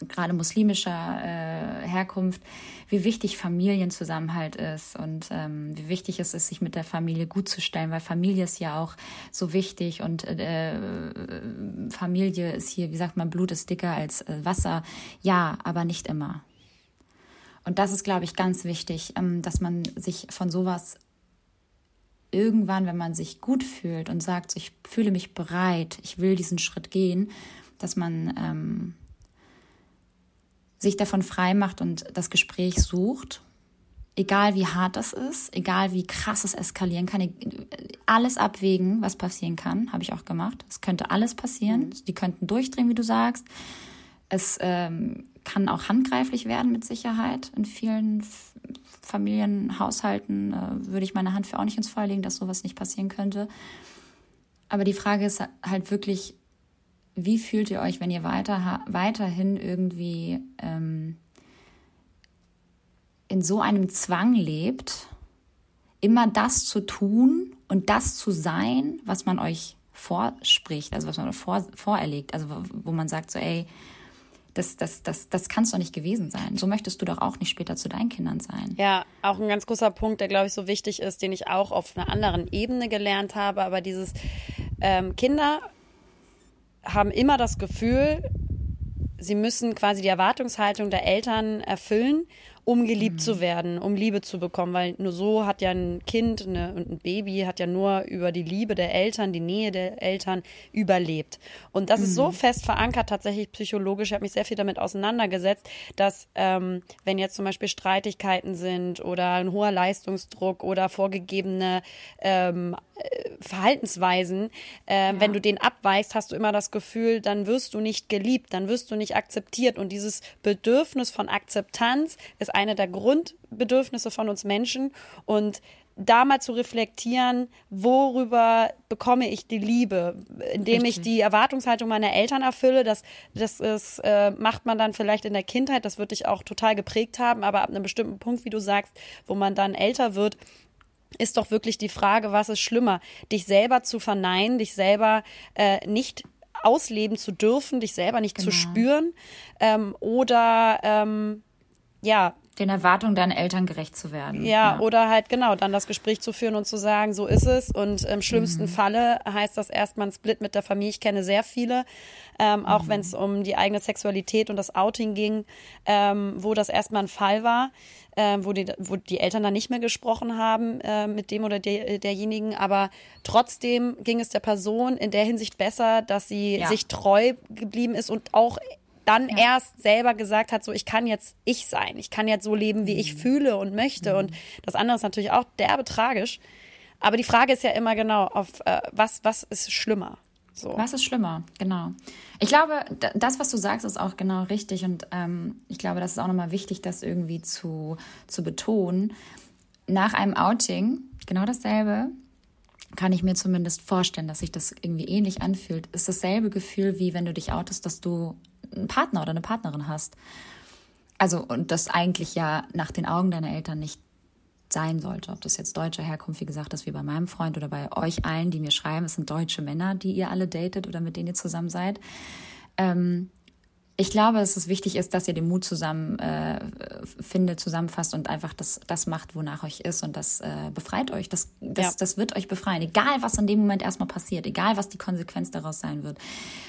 gerade muslimischer äh, Herkunft, wie wichtig Familienzusammenhalt ist und ähm, wie wichtig es ist, sich mit der Familie gut zu stellen, weil Familie ist ja auch so wichtig und äh, Familie ist hier, wie sagt man, Blut ist dicker als äh, Wasser. Ja, aber nicht immer. Und das ist, glaube ich, ganz wichtig, ähm, dass man sich von sowas irgendwann, wenn man sich gut fühlt und sagt, ich fühle mich bereit, ich will diesen Schritt gehen, dass man ähm, sich davon frei macht und das Gespräch sucht, egal wie hart das ist, egal wie krass es eskalieren kann, alles abwägen, was passieren kann, habe ich auch gemacht. Es könnte alles passieren. Mhm. Die könnten durchdrehen, wie du sagst. Es ähm, kann auch handgreiflich werden, mit Sicherheit. In vielen Familien, Haushalten äh, würde ich meine Hand für auch nicht ins Feuer legen, dass sowas nicht passieren könnte. Aber die Frage ist halt wirklich, wie fühlt ihr euch, wenn ihr weiter, weiterhin irgendwie ähm, in so einem Zwang lebt, immer das zu tun und das zu sein, was man euch vorspricht, also was man vor, vorerlegt, also wo man sagt so, ey, das, das, das, das kann es doch nicht gewesen sein. So möchtest du doch auch nicht später zu deinen Kindern sein. Ja, auch ein ganz großer Punkt, der, glaube ich, so wichtig ist, den ich auch auf einer anderen Ebene gelernt habe, aber dieses ähm, Kinder haben immer das Gefühl, sie müssen quasi die Erwartungshaltung der Eltern erfüllen um geliebt mhm. zu werden, um Liebe zu bekommen, weil nur so hat ja ein Kind eine, und ein Baby hat ja nur über die Liebe der Eltern, die Nähe der Eltern überlebt. Und das mhm. ist so mhm. fest verankert, tatsächlich psychologisch. Ich habe mich sehr viel damit auseinandergesetzt, dass ähm, wenn jetzt zum Beispiel Streitigkeiten sind oder ein hoher Leistungsdruck oder vorgegebene ähm, äh, Verhaltensweisen, äh, ja. wenn du den abweichst, hast du immer das Gefühl, dann wirst du nicht geliebt, dann wirst du nicht akzeptiert. Und dieses Bedürfnis von Akzeptanz ist eine der Grundbedürfnisse von uns Menschen und da mal zu reflektieren, worüber bekomme ich die Liebe, indem Richtig. ich die Erwartungshaltung meiner Eltern erfülle. Das, das ist, äh, macht man dann vielleicht in der Kindheit, das wird dich auch total geprägt haben, aber ab einem bestimmten Punkt, wie du sagst, wo man dann älter wird, ist doch wirklich die Frage, was ist schlimmer, dich selber zu verneinen, dich selber äh, nicht ausleben zu dürfen, dich selber nicht genau. zu spüren ähm, oder ähm, ja, den Erwartungen deiner Eltern gerecht zu werden. Ja, ja, oder halt genau, dann das Gespräch zu führen und zu sagen, so ist es. Und im schlimmsten mhm. Falle heißt das erstmal ein Split mit der Familie. Ich kenne sehr viele, ähm, auch mhm. wenn es um die eigene Sexualität und das Outing ging, ähm, wo das erstmal ein Fall war. Äh, wo, die, wo die Eltern dann nicht mehr gesprochen haben äh, mit dem oder der, derjenigen, aber trotzdem ging es der Person in der Hinsicht besser, dass sie ja. sich treu geblieben ist und auch dann ja. erst selber gesagt hat, so ich kann jetzt ich sein, ich kann jetzt so leben, wie ich mhm. fühle und möchte. Mhm. Und das andere ist natürlich auch derbe tragisch. Aber die Frage ist ja immer genau, auf äh, was, was ist schlimmer? So. Was ist schlimmer? Genau. Ich glaube, das, was du sagst, ist auch genau richtig. Und ähm, ich glaube, das ist auch nochmal wichtig, das irgendwie zu, zu betonen. Nach einem Outing, genau dasselbe, kann ich mir zumindest vorstellen, dass sich das irgendwie ähnlich anfühlt, ist dasselbe Gefühl, wie wenn du dich outest, dass du einen Partner oder eine Partnerin hast. Also, und das eigentlich ja nach den Augen deiner Eltern nicht sein sollte. Ob das jetzt deutscher Herkunft, wie gesagt, ist wie bei meinem Freund oder bei euch allen, die mir schreiben, es sind deutsche Männer, die ihr alle datet oder mit denen ihr zusammen seid. Ähm, ich glaube, dass es wichtig ist, dass ihr den Mut zusammen äh, findet, zusammenfasst und einfach das, das macht, wonach euch ist und das äh, befreit euch. Das, das, ja. das wird euch befreien. Egal, was in dem Moment erstmal passiert, egal, was die Konsequenz daraus sein wird.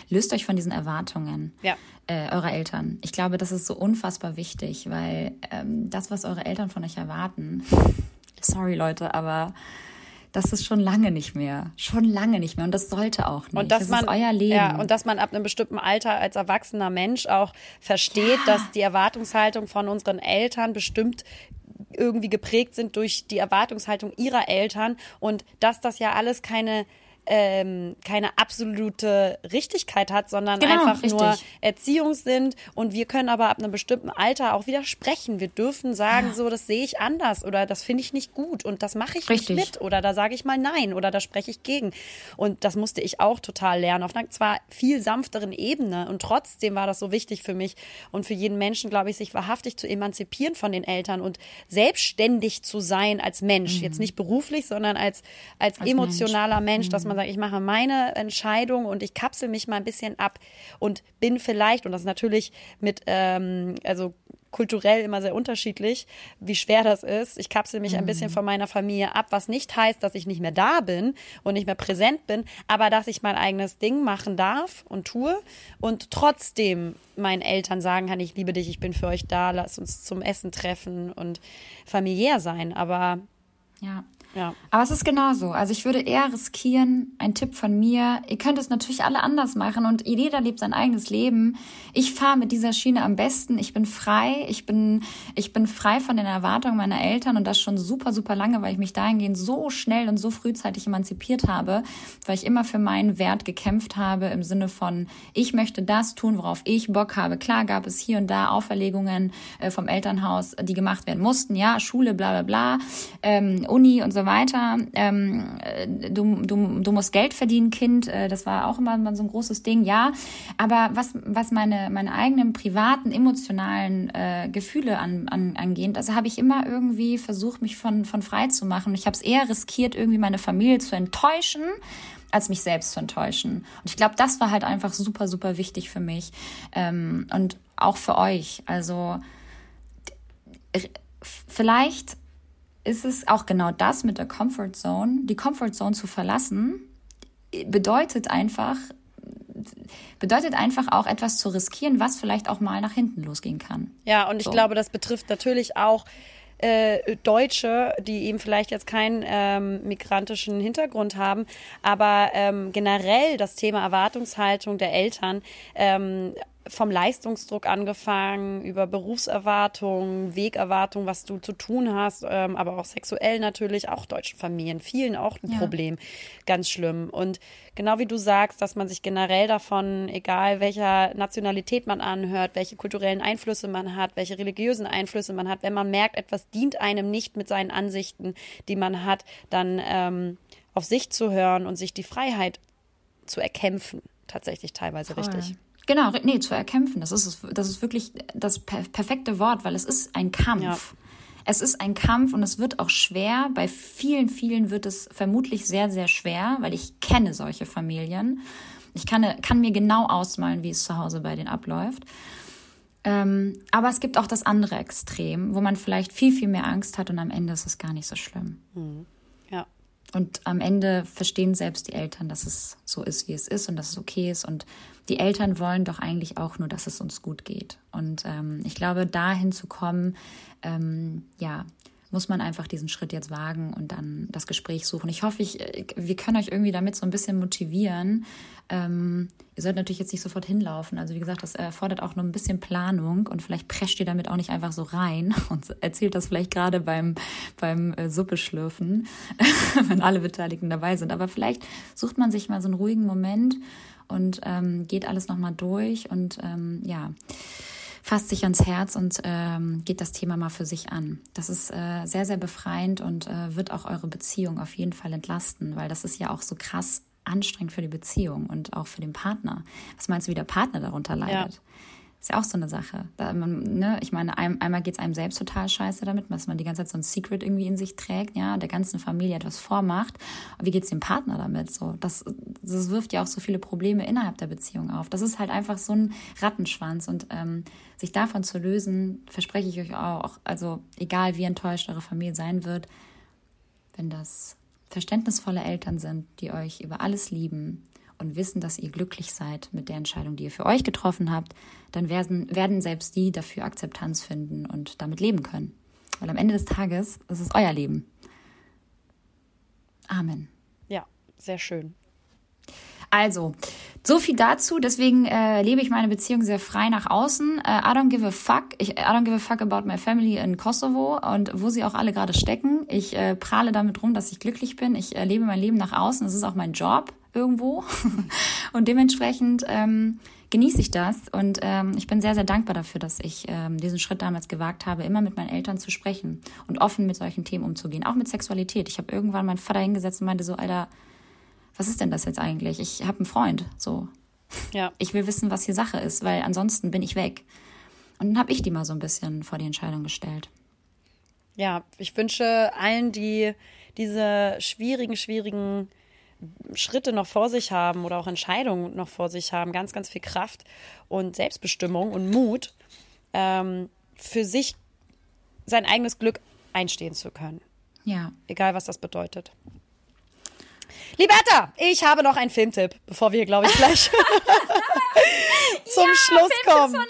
Löst euch von diesen Erwartungen ja. äh, eurer Eltern. Ich glaube, das ist so unfassbar wichtig, weil ähm, das, was eure Eltern von euch erwarten, sorry Leute, aber das ist schon lange nicht mehr. Schon lange nicht mehr. Und das sollte auch nicht. Und dass das man, ist euer Leben. Ja, und dass man ab einem bestimmten Alter als erwachsener Mensch auch versteht, ja. dass die Erwartungshaltung von unseren Eltern bestimmt irgendwie geprägt sind durch die Erwartungshaltung ihrer Eltern und dass das ja alles keine ähm, keine absolute Richtigkeit hat, sondern genau, einfach richtig. nur Erziehung sind. Und wir können aber ab einem bestimmten Alter auch widersprechen. Wir dürfen sagen, ja. so, das sehe ich anders oder das finde ich nicht gut und das mache ich richtig. nicht mit oder da sage ich mal nein oder da spreche ich gegen. Und das musste ich auch total lernen, auf einer zwar viel sanfteren Ebene. Und trotzdem war das so wichtig für mich und für jeden Menschen, glaube ich, sich wahrhaftig zu emanzipieren von den Eltern und selbstständig zu sein als Mensch. Mhm. Jetzt nicht beruflich, sondern als, als, als emotionaler Mensch, Mensch dass man man sagt, ich mache meine Entscheidung und ich kapsel mich mal ein bisschen ab und bin vielleicht, und das ist natürlich mit, ähm, also kulturell immer sehr unterschiedlich, wie schwer das ist. Ich kapsel mich ein bisschen mhm. von meiner Familie ab, was nicht heißt, dass ich nicht mehr da bin und nicht mehr präsent bin, aber dass ich mein eigenes Ding machen darf und tue und trotzdem meinen Eltern sagen kann, ich liebe dich, ich bin für euch da, lass uns zum Essen treffen und familiär sein. Aber ja. Ja. Aber es ist genauso. Also ich würde eher riskieren, ein Tipp von mir, ihr könnt es natürlich alle anders machen und jeder lebt sein eigenes Leben. Ich fahre mit dieser Schiene am besten. Ich bin frei. Ich bin, ich bin frei von den Erwartungen meiner Eltern und das schon super, super lange, weil ich mich dahingehend so schnell und so frühzeitig emanzipiert habe, weil ich immer für meinen Wert gekämpft habe im Sinne von, ich möchte das tun, worauf ich Bock habe. Klar gab es hier und da Auferlegungen äh, vom Elternhaus, die gemacht werden mussten. Ja, Schule, bla, bla, bla, ähm, Uni und so weiter. Ähm, du, du, du musst Geld verdienen, Kind. Äh, das war auch immer so ein großes Ding, ja. Aber was, was meine, meine eigenen privaten, emotionalen äh, Gefühle an, an, angehen, also habe ich immer irgendwie versucht, mich von, von frei zu machen. Ich habe es eher riskiert, irgendwie meine Familie zu enttäuschen, als mich selbst zu enttäuschen. Und ich glaube, das war halt einfach super, super wichtig für mich. Ähm, und auch für euch. Also vielleicht ist es auch genau das mit der Comfort Zone. Die Comfort Zone zu verlassen bedeutet einfach, bedeutet einfach auch etwas zu riskieren, was vielleicht auch mal nach hinten losgehen kann. Ja, und ich so. glaube, das betrifft natürlich auch äh, Deutsche, die eben vielleicht jetzt keinen ähm, migrantischen Hintergrund haben, aber ähm, generell das Thema Erwartungshaltung der Eltern ähm, vom Leistungsdruck angefangen, über Berufserwartungen, Wegerwartungen, was du zu tun hast, ähm, aber auch sexuell natürlich, auch deutschen Familien, vielen auch ein ja. Problem, ganz schlimm. Und genau wie du sagst, dass man sich generell davon, egal welcher Nationalität man anhört, welche kulturellen Einflüsse man hat, welche religiösen Einflüsse man hat, wenn man merkt, etwas dient einem nicht mit seinen Ansichten, die man hat, dann ähm, auf sich zu hören und sich die Freiheit zu erkämpfen, tatsächlich teilweise Voll. richtig. Genau, nee, zu erkämpfen. Das ist, das ist wirklich das perfekte Wort, weil es ist ein Kampf. Ja. Es ist ein Kampf und es wird auch schwer. Bei vielen, vielen wird es vermutlich sehr, sehr schwer, weil ich kenne solche Familien. Ich kann, kann mir genau ausmalen, wie es zu Hause bei denen abläuft. Ähm, aber es gibt auch das andere Extrem, wo man vielleicht viel, viel mehr Angst hat und am Ende ist es gar nicht so schlimm. Mhm. Ja. Und am Ende verstehen selbst die Eltern, dass es so ist, wie es ist und dass es okay ist. Und die Eltern wollen doch eigentlich auch nur, dass es uns gut geht. Und ähm, ich glaube, dahin zu kommen, ähm, ja, muss man einfach diesen Schritt jetzt wagen und dann das Gespräch suchen. Ich hoffe, ich, äh, wir können euch irgendwie damit so ein bisschen motivieren. Ähm, ihr sollt natürlich jetzt nicht sofort hinlaufen. Also wie gesagt, das erfordert auch nur ein bisschen Planung und vielleicht prescht ihr damit auch nicht einfach so rein und erzählt das vielleicht gerade beim, beim äh, Suppe schlürfen, wenn alle Beteiligten dabei sind. Aber vielleicht sucht man sich mal so einen ruhigen Moment und ähm, geht alles nochmal durch und ähm, ja fasst sich ans Herz und ähm, geht das Thema mal für sich an. Das ist äh, sehr, sehr befreiend und äh, wird auch eure Beziehung auf jeden Fall entlasten, weil das ist ja auch so krass anstrengend für die Beziehung und auch für den Partner. Was meinst du, wie der Partner darunter leidet? Ja. Ist ja auch so eine Sache. Da man, ne, ich meine, ein, einmal geht's einem selbst total scheiße damit, dass man die ganze Zeit so ein Secret irgendwie in sich trägt, ja, der ganzen Familie etwas vormacht. Aber wie geht's dem Partner damit? So, das, das wirft ja auch so viele Probleme innerhalb der Beziehung auf. Das ist halt einfach so ein Rattenschwanz. Und ähm, sich davon zu lösen, verspreche ich euch auch, also egal wie enttäuscht eure Familie sein wird, wenn das verständnisvolle Eltern sind, die euch über alles lieben, und wissen, dass ihr glücklich seid mit der Entscheidung, die ihr für euch getroffen habt, dann werden, werden selbst die dafür Akzeptanz finden und damit leben können. Weil am Ende des Tages ist es euer Leben. Amen. Ja, sehr schön. Also, so viel dazu. Deswegen äh, lebe ich meine Beziehung sehr frei nach außen. Äh, I don't give a fuck. Ich, I don't give a fuck about my family in Kosovo und wo sie auch alle gerade stecken. Ich äh, prahle damit rum, dass ich glücklich bin. Ich äh, lebe mein Leben nach außen. Das ist auch mein Job irgendwo. und dementsprechend ähm, genieße ich das. Und ähm, ich bin sehr, sehr dankbar dafür, dass ich ähm, diesen Schritt damals gewagt habe, immer mit meinen Eltern zu sprechen und offen mit solchen Themen umzugehen. Auch mit Sexualität. Ich habe irgendwann meinen Vater hingesetzt und meinte so, Alter, was ist denn das jetzt eigentlich? Ich habe einen Freund. So. Ja. Ich will wissen, was hier Sache ist, weil ansonsten bin ich weg. Und dann habe ich die mal so ein bisschen vor die Entscheidung gestellt. Ja, ich wünsche allen, die diese schwierigen, schwierigen Schritte noch vor sich haben oder auch Entscheidungen noch vor sich haben, ganz, ganz viel Kraft und Selbstbestimmung und Mut, ähm, für sich sein eigenes Glück einstehen zu können. Ja. Egal, was das bedeutet. Liberta, ich habe noch einen Filmtipp, bevor wir, glaube ich, gleich zum ja, Schluss kommen. Von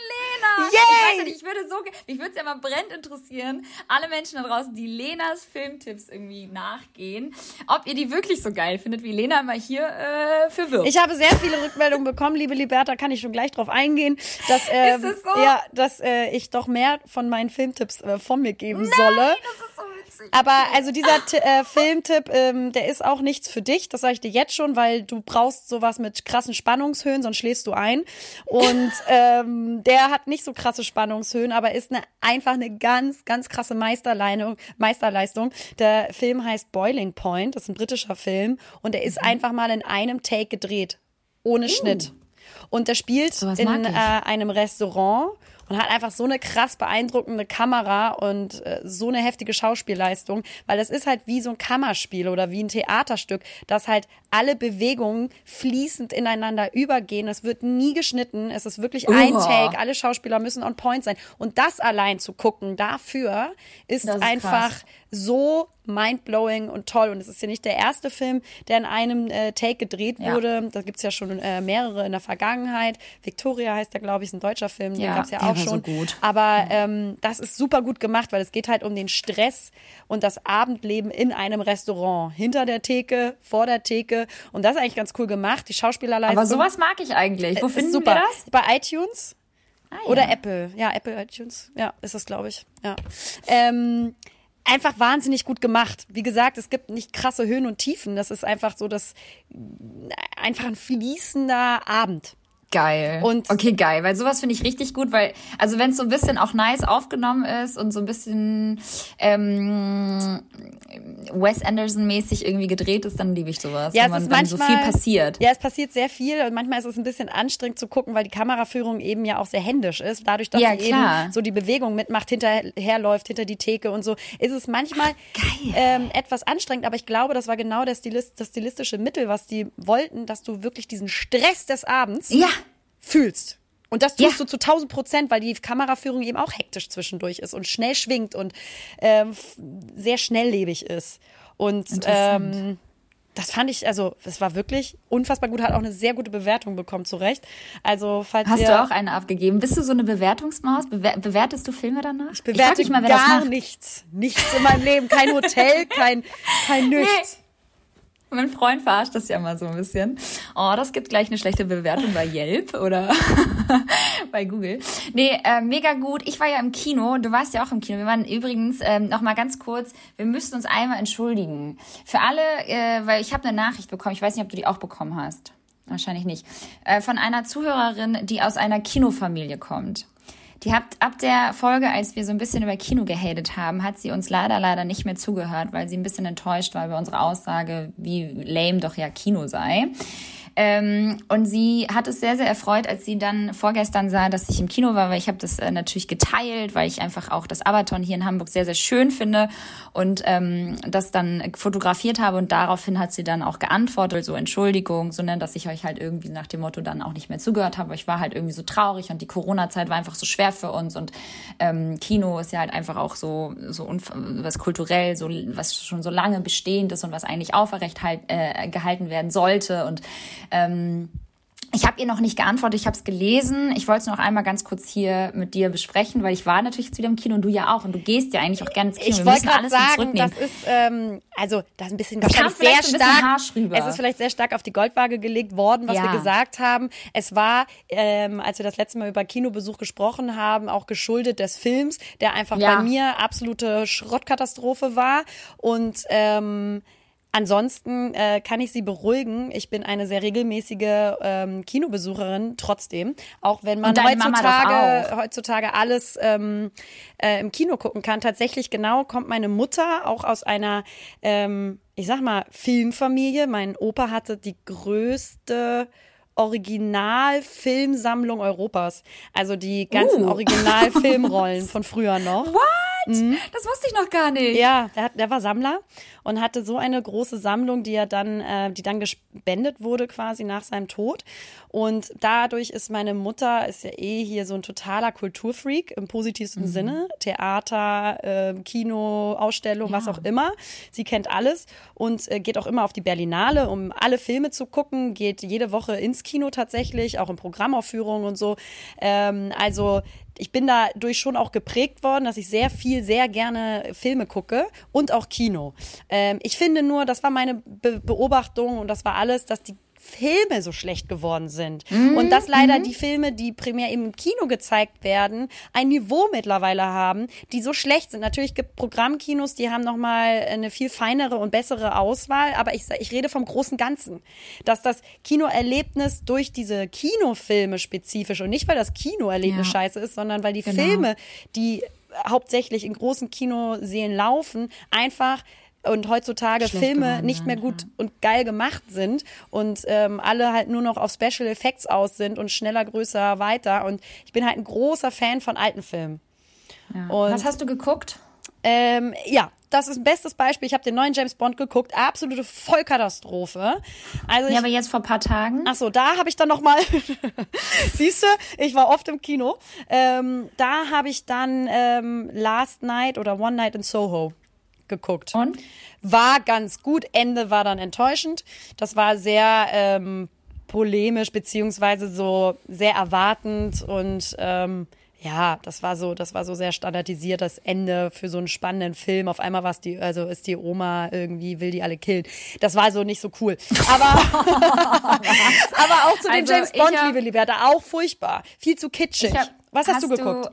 Lena. Yay! Ich, nicht, ich würde so, mich würde es ja mal brennend interessieren, alle Menschen da draußen, die Lenas Filmtipps irgendwie nachgehen, ob ihr die wirklich so geil findet, wie Lena immer hier äh, für wirkt. Ich habe sehr viele Rückmeldungen bekommen, liebe Liberta, kann ich schon gleich drauf eingehen, dass, äh, es so? ja, dass äh, ich doch mehr von meinen Filmtipps äh, von mir geben Nein, solle. Das ist so aber also dieser äh, Filmtipp, ähm, der ist auch nichts für dich. Das sage ich dir jetzt schon, weil du brauchst sowas mit krassen Spannungshöhen, sonst schläfst du ein. Und ähm, der hat nicht so krasse Spannungshöhen, aber ist eine, einfach eine ganz, ganz krasse Meisterleistung. Meisterleistung. Der Film heißt Boiling Point. Das ist ein britischer Film und der ist mhm. einfach mal in einem Take gedreht, ohne uh. Schnitt. Und der spielt in äh, einem Restaurant und hat einfach so eine krass beeindruckende Kamera und äh, so eine heftige Schauspielleistung, weil das ist halt wie so ein Kammerspiel oder wie ein Theaterstück, das halt alle Bewegungen fließend ineinander übergehen. Es wird nie geschnitten, es ist wirklich uh. ein Take, alle Schauspieler müssen on point sein und das allein zu gucken, dafür ist, ist einfach krass. so mindblowing und toll. Und es ist ja nicht der erste Film, der in einem äh, Take gedreht ja. wurde. Da gibt's ja schon äh, mehrere in der Vergangenheit. Victoria heißt der, glaube ich, ist ein deutscher Film, ja, den gab's ja auch schon. So Aber ähm, das ist super gut gemacht, weil es geht halt um den Stress und das Abendleben in einem Restaurant. Hinter der Theke, vor der Theke. Und das ist eigentlich ganz cool gemacht. Die Schauspielerleistung. Aber sowas mag ich eigentlich. Wo finden super. wir das? Bei iTunes. Ah, ja. Oder Apple. Ja, Apple iTunes. Ja, ist das, glaube ich. Ja. Ähm, einfach wahnsinnig gut gemacht. Wie gesagt, es gibt nicht krasse Höhen und Tiefen. Das ist einfach so das einfach ein fließender Abend. Geil. Und okay, geil, weil sowas finde ich richtig gut, weil also wenn es so ein bisschen auch nice aufgenommen ist und so ein bisschen ähm, Wes Anderson mäßig irgendwie gedreht ist, dann liebe ich sowas, ja, wenn, man, manchmal, so viel passiert. Ja, es passiert sehr viel und manchmal ist es ein bisschen anstrengend zu gucken, weil die Kameraführung eben ja auch sehr händisch ist, dadurch, dass ja, sie klar. eben so die Bewegung mitmacht, hinterherläuft, hinter die Theke und so, ist es manchmal Ach, ähm, etwas anstrengend, aber ich glaube, das war genau der Stilist, das stilistische Mittel, was die wollten, dass du wirklich diesen Stress des Abends ja fühlst. Und das tust ja. du zu 1000 Prozent, weil die Kameraführung eben auch hektisch zwischendurch ist und schnell schwingt und ähm, sehr schnelllebig ist. Und ähm, das fand ich, also es war wirklich unfassbar gut, hat auch eine sehr gute Bewertung bekommen, zu Recht. Also falls Hast ihr, du auch eine abgegeben? Bist du so eine Bewertungsmaus? Bewer bewertest du Filme danach? Ich bewerte ich mal, gar nichts. Nichts in meinem Leben. Kein Hotel, kein, kein nichts. Nee. Mein Freund verarscht das ja mal so ein bisschen. Oh, das gibt gleich eine schlechte Bewertung bei Yelp oder bei Google. Nee, äh, mega gut. Ich war ja im Kino. Du warst ja auch im Kino. Wir waren übrigens ähm, noch mal ganz kurz. Wir müssten uns einmal entschuldigen für alle, äh, weil ich habe eine Nachricht bekommen. Ich weiß nicht, ob du die auch bekommen hast. Wahrscheinlich nicht. Äh, von einer Zuhörerin, die aus einer Kinofamilie kommt. Die hat ab der Folge, als wir so ein bisschen über Kino gehatet haben, hat sie uns leider, leider nicht mehr zugehört, weil sie ein bisschen enttäuscht war über unsere Aussage, wie lame doch ja Kino sei. Ähm, und sie hat es sehr, sehr erfreut, als sie dann vorgestern sah, dass ich im Kino war, weil ich habe das äh, natürlich geteilt, weil ich einfach auch das Abaton hier in Hamburg sehr, sehr schön finde und ähm, das dann fotografiert habe. Und daraufhin hat sie dann auch geantwortet, so Entschuldigung, sondern dass ich euch halt irgendwie nach dem Motto dann auch nicht mehr zugehört habe. Ich war halt irgendwie so traurig und die Corona-Zeit war einfach so schwer für uns. Und ähm, Kino ist ja halt einfach auch so, so was kulturell, so was schon so lange bestehend ist und was eigentlich aufrecht halt, äh, gehalten werden sollte. Und ähm, ich habe ihr noch nicht geantwortet, ich habe es gelesen. Ich wollte es noch einmal ganz kurz hier mit dir besprechen, weil ich war natürlich jetzt wieder im Kino und du ja auch. Und du gehst ja eigentlich auch gerne ins Kino. Ich wollte gerade sagen, das ist, ähm, also das ist ein bisschen, wahrscheinlich sehr stark. Es ist vielleicht sehr stark auf die Goldwaage gelegt worden, was ja. wir gesagt haben. Es war, ähm, als wir das letzte Mal über Kinobesuch gesprochen haben, auch geschuldet des Films, der einfach ja. bei mir absolute Schrottkatastrophe war. Und ähm, Ansonsten äh, kann ich Sie beruhigen. Ich bin eine sehr regelmäßige ähm, Kinobesucherin trotzdem. Auch wenn man heutzutage, heutzutage alles ähm, äh, im Kino gucken kann. Tatsächlich genau kommt meine Mutter auch aus einer, ähm, ich sag mal, Filmfamilie. Mein Opa hatte die größte Originalfilmsammlung Europas. Also die ganzen uh. Originalfilmrollen von früher noch. What? Mhm. Das wusste ich noch gar nicht. Ja, der, der war Sammler und hatte so eine große Sammlung, die er dann, äh, die dann gespendet wurde quasi nach seinem Tod. Und dadurch ist meine Mutter, ist ja eh hier so ein totaler Kulturfreak im positivsten mhm. Sinne. Theater, äh, Kino, Ausstellung, ja. was auch immer. Sie kennt alles und äh, geht auch immer auf die Berlinale, um alle Filme zu gucken, geht jede Woche ins Kino tatsächlich, auch in Programmaufführungen und so. Ähm, also ich bin dadurch schon auch geprägt worden, dass ich sehr viel, sehr gerne Filme gucke und auch Kino. Ähm, ich finde nur, das war meine Be Beobachtung und das war alles, dass die Filme so schlecht geworden sind. Mhm. Und dass leider mhm. die Filme, die primär im Kino gezeigt werden, ein Niveau mittlerweile haben, die so schlecht sind. Natürlich gibt Programmkinos, die haben nochmal eine viel feinere und bessere Auswahl, aber ich, ich rede vom großen Ganzen. Dass das Kinoerlebnis durch diese Kinofilme spezifisch und nicht, weil das Kinoerlebnis ja. scheiße ist, sondern weil die genau. Filme, die hauptsächlich in großen Kinosälen laufen, einfach und heutzutage Schlecht Filme geworden, nicht mehr gut ja. und geil gemacht sind und ähm, alle halt nur noch auf Special Effects aus sind und schneller, größer, weiter. Und ich bin halt ein großer Fan von alten Filmen. Ja. Was hast du geguckt? Ähm, ja, das ist ein bestes Beispiel. Ich habe den neuen James Bond geguckt. Absolute Vollkatastrophe. Also ich, ja, aber jetzt vor paar Tagen. Ach so, da habe ich dann noch mal. Siehst du, ich war oft im Kino. Ähm, da habe ich dann ähm, Last Night oder One Night in Soho geguckt. Und? War ganz gut. Ende war dann enttäuschend. Das war sehr ähm, polemisch, beziehungsweise so sehr erwartend und ähm, ja, das war so, das war so sehr standardisiert, das Ende für so einen spannenden Film. Auf einmal war es die, also ist die Oma irgendwie, will die alle killen. Das war so nicht so cool. Aber, aber auch zu dem also James Bond, hab, liebe Liberta, auch furchtbar. Viel zu kitschig. Hab, Was hast, hast, du geguckt? Du,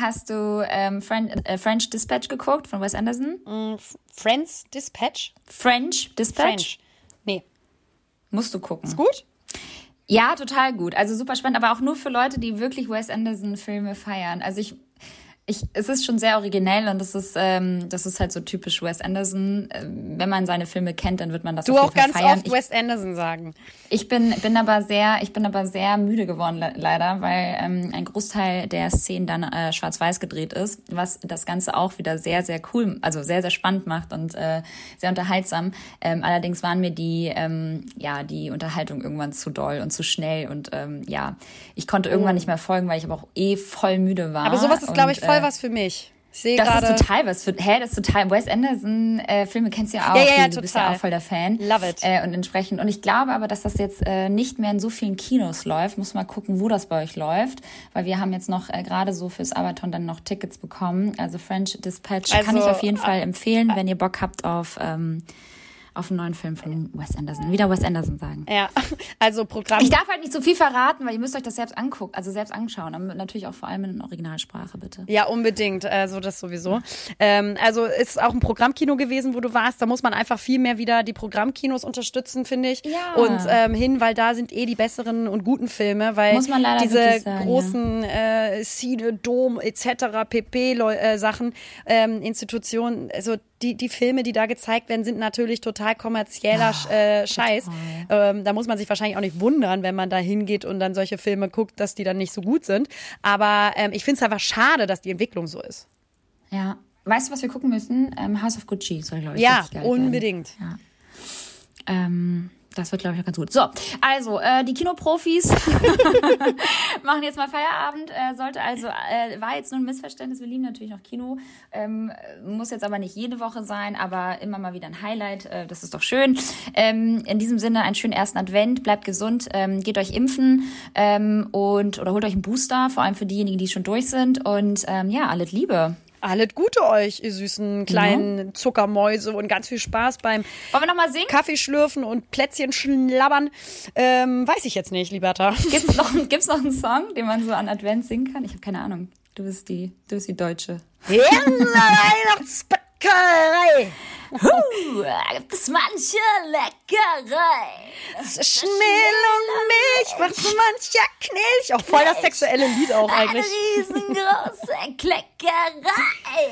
Hast du ähm, French, äh, French Dispatch geguckt von Wes Anderson? Mm, Friends Dispatch? French Dispatch? French. Nee. Musst du gucken. Ist gut? Ja, total gut. Also super spannend, aber auch nur für Leute, die wirklich Wes Anderson Filme feiern. Also ich ich, es ist schon sehr originell und das ist, ähm, das ist halt so typisch Wes Anderson. Ähm, wenn man seine Filme kennt, dann wird man das du auf jeden Fall feiern. Du auch ganz oft Wes Anderson sagen. Ich bin, bin aber sehr, ich bin aber sehr müde geworden le leider, weil ähm, ein Großteil der Szenen dann äh, schwarz-weiß gedreht ist, was das Ganze auch wieder sehr, sehr cool, also sehr, sehr spannend macht und äh, sehr unterhaltsam. Ähm, allerdings waren mir die, ähm, ja, die Unterhaltung irgendwann zu doll und zu schnell und ähm, ja, ich konnte irgendwann oh. nicht mehr folgen, weil ich aber auch eh voll müde war. Aber sowas ist, glaube ich, voll voll was für mich. Ich sehe das grade, ist total was für. Hä, das ist total. Wes Anderson äh, Filme kennst du ja auch. Ja, ja, ja, du total. bist ja auch voll der Fan. Love it. Äh, und entsprechend. Und ich glaube aber, dass das jetzt äh, nicht mehr in so vielen Kinos läuft. Muss mal gucken, wo das bei euch läuft, weil wir haben jetzt noch äh, gerade so fürs Abaton dann noch Tickets bekommen. Also French Dispatch also, kann ich auf jeden Fall empfehlen, wenn ihr Bock habt auf. Ähm, auf einen neuen Film von Wes Anderson. Wieder Wes Anderson sagen. Ja, also Programm. Ich darf halt nicht so viel verraten, weil ihr müsst euch das selbst angucken, also selbst anschauen. Aber natürlich auch vor allem in Originalsprache, bitte. Ja, unbedingt. Also das sowieso. Ähm, also ist auch ein Programmkino gewesen, wo du warst. Da muss man einfach viel mehr wieder die Programmkinos unterstützen, finde ich. Ja. Und ähm, hin, weil da sind eh die besseren und guten Filme, weil muss man leider diese sagen, großen ja. äh, Cine, Dom etc. pp. Äh, Sachen, ähm, Institutionen, also die, die Filme, die da gezeigt werden, sind natürlich total kommerzieller äh, Scheiß. Ähm, da muss man sich wahrscheinlich auch nicht wundern, wenn man da hingeht und dann solche Filme guckt, dass die dann nicht so gut sind. Aber ähm, ich finde es einfach schade, dass die Entwicklung so ist. Ja. Weißt du, was wir gucken müssen? Ähm, House of Gucci soll, glaube ich, Ja, unbedingt. Ja. Ähm, das wird, glaube ich, auch ganz gut. So, also, äh, die Kinoprofis machen jetzt mal Feierabend. Äh, sollte also, äh, war jetzt nur ein Missverständnis. Wir lieben natürlich noch Kino. Ähm, muss jetzt aber nicht jede Woche sein, aber immer mal wieder ein Highlight. Äh, das ist doch schön. Ähm, in diesem Sinne, einen schönen ersten Advent. Bleibt gesund. Ähm, geht euch impfen ähm, und oder holt euch einen Booster, vor allem für diejenigen, die schon durch sind. Und ähm, ja, alles Liebe. Alles Gute euch, ihr süßen kleinen Zuckermäuse und ganz viel Spaß beim Wollen wir noch mal singen? Kaffee schlürfen und Plätzchen schlabbern. Ähm, weiß ich jetzt nicht, Liberta. Gibt's noch, gibt's noch einen Song, den man so an Advent singen kann? Ich habe keine Ahnung. Du bist die, du bist die Deutsche. In der Weihnachtsbäckerei Uh, gibt es manche Leckerei. zwischen Mehl und Milch macht so mancher Knilch. Auch voll das sexuelle Lied auch Eine eigentlich. riesengroße Kleckerei.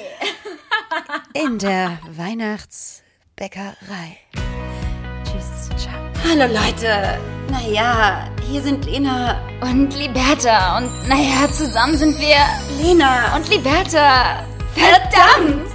In der Weihnachtsbäckerei. Tschüss. Ciao. Hallo Leute. Naja, hier sind Lena Und Liberta. Und naja, zusammen sind wir Lena und Liberta. Verdammt!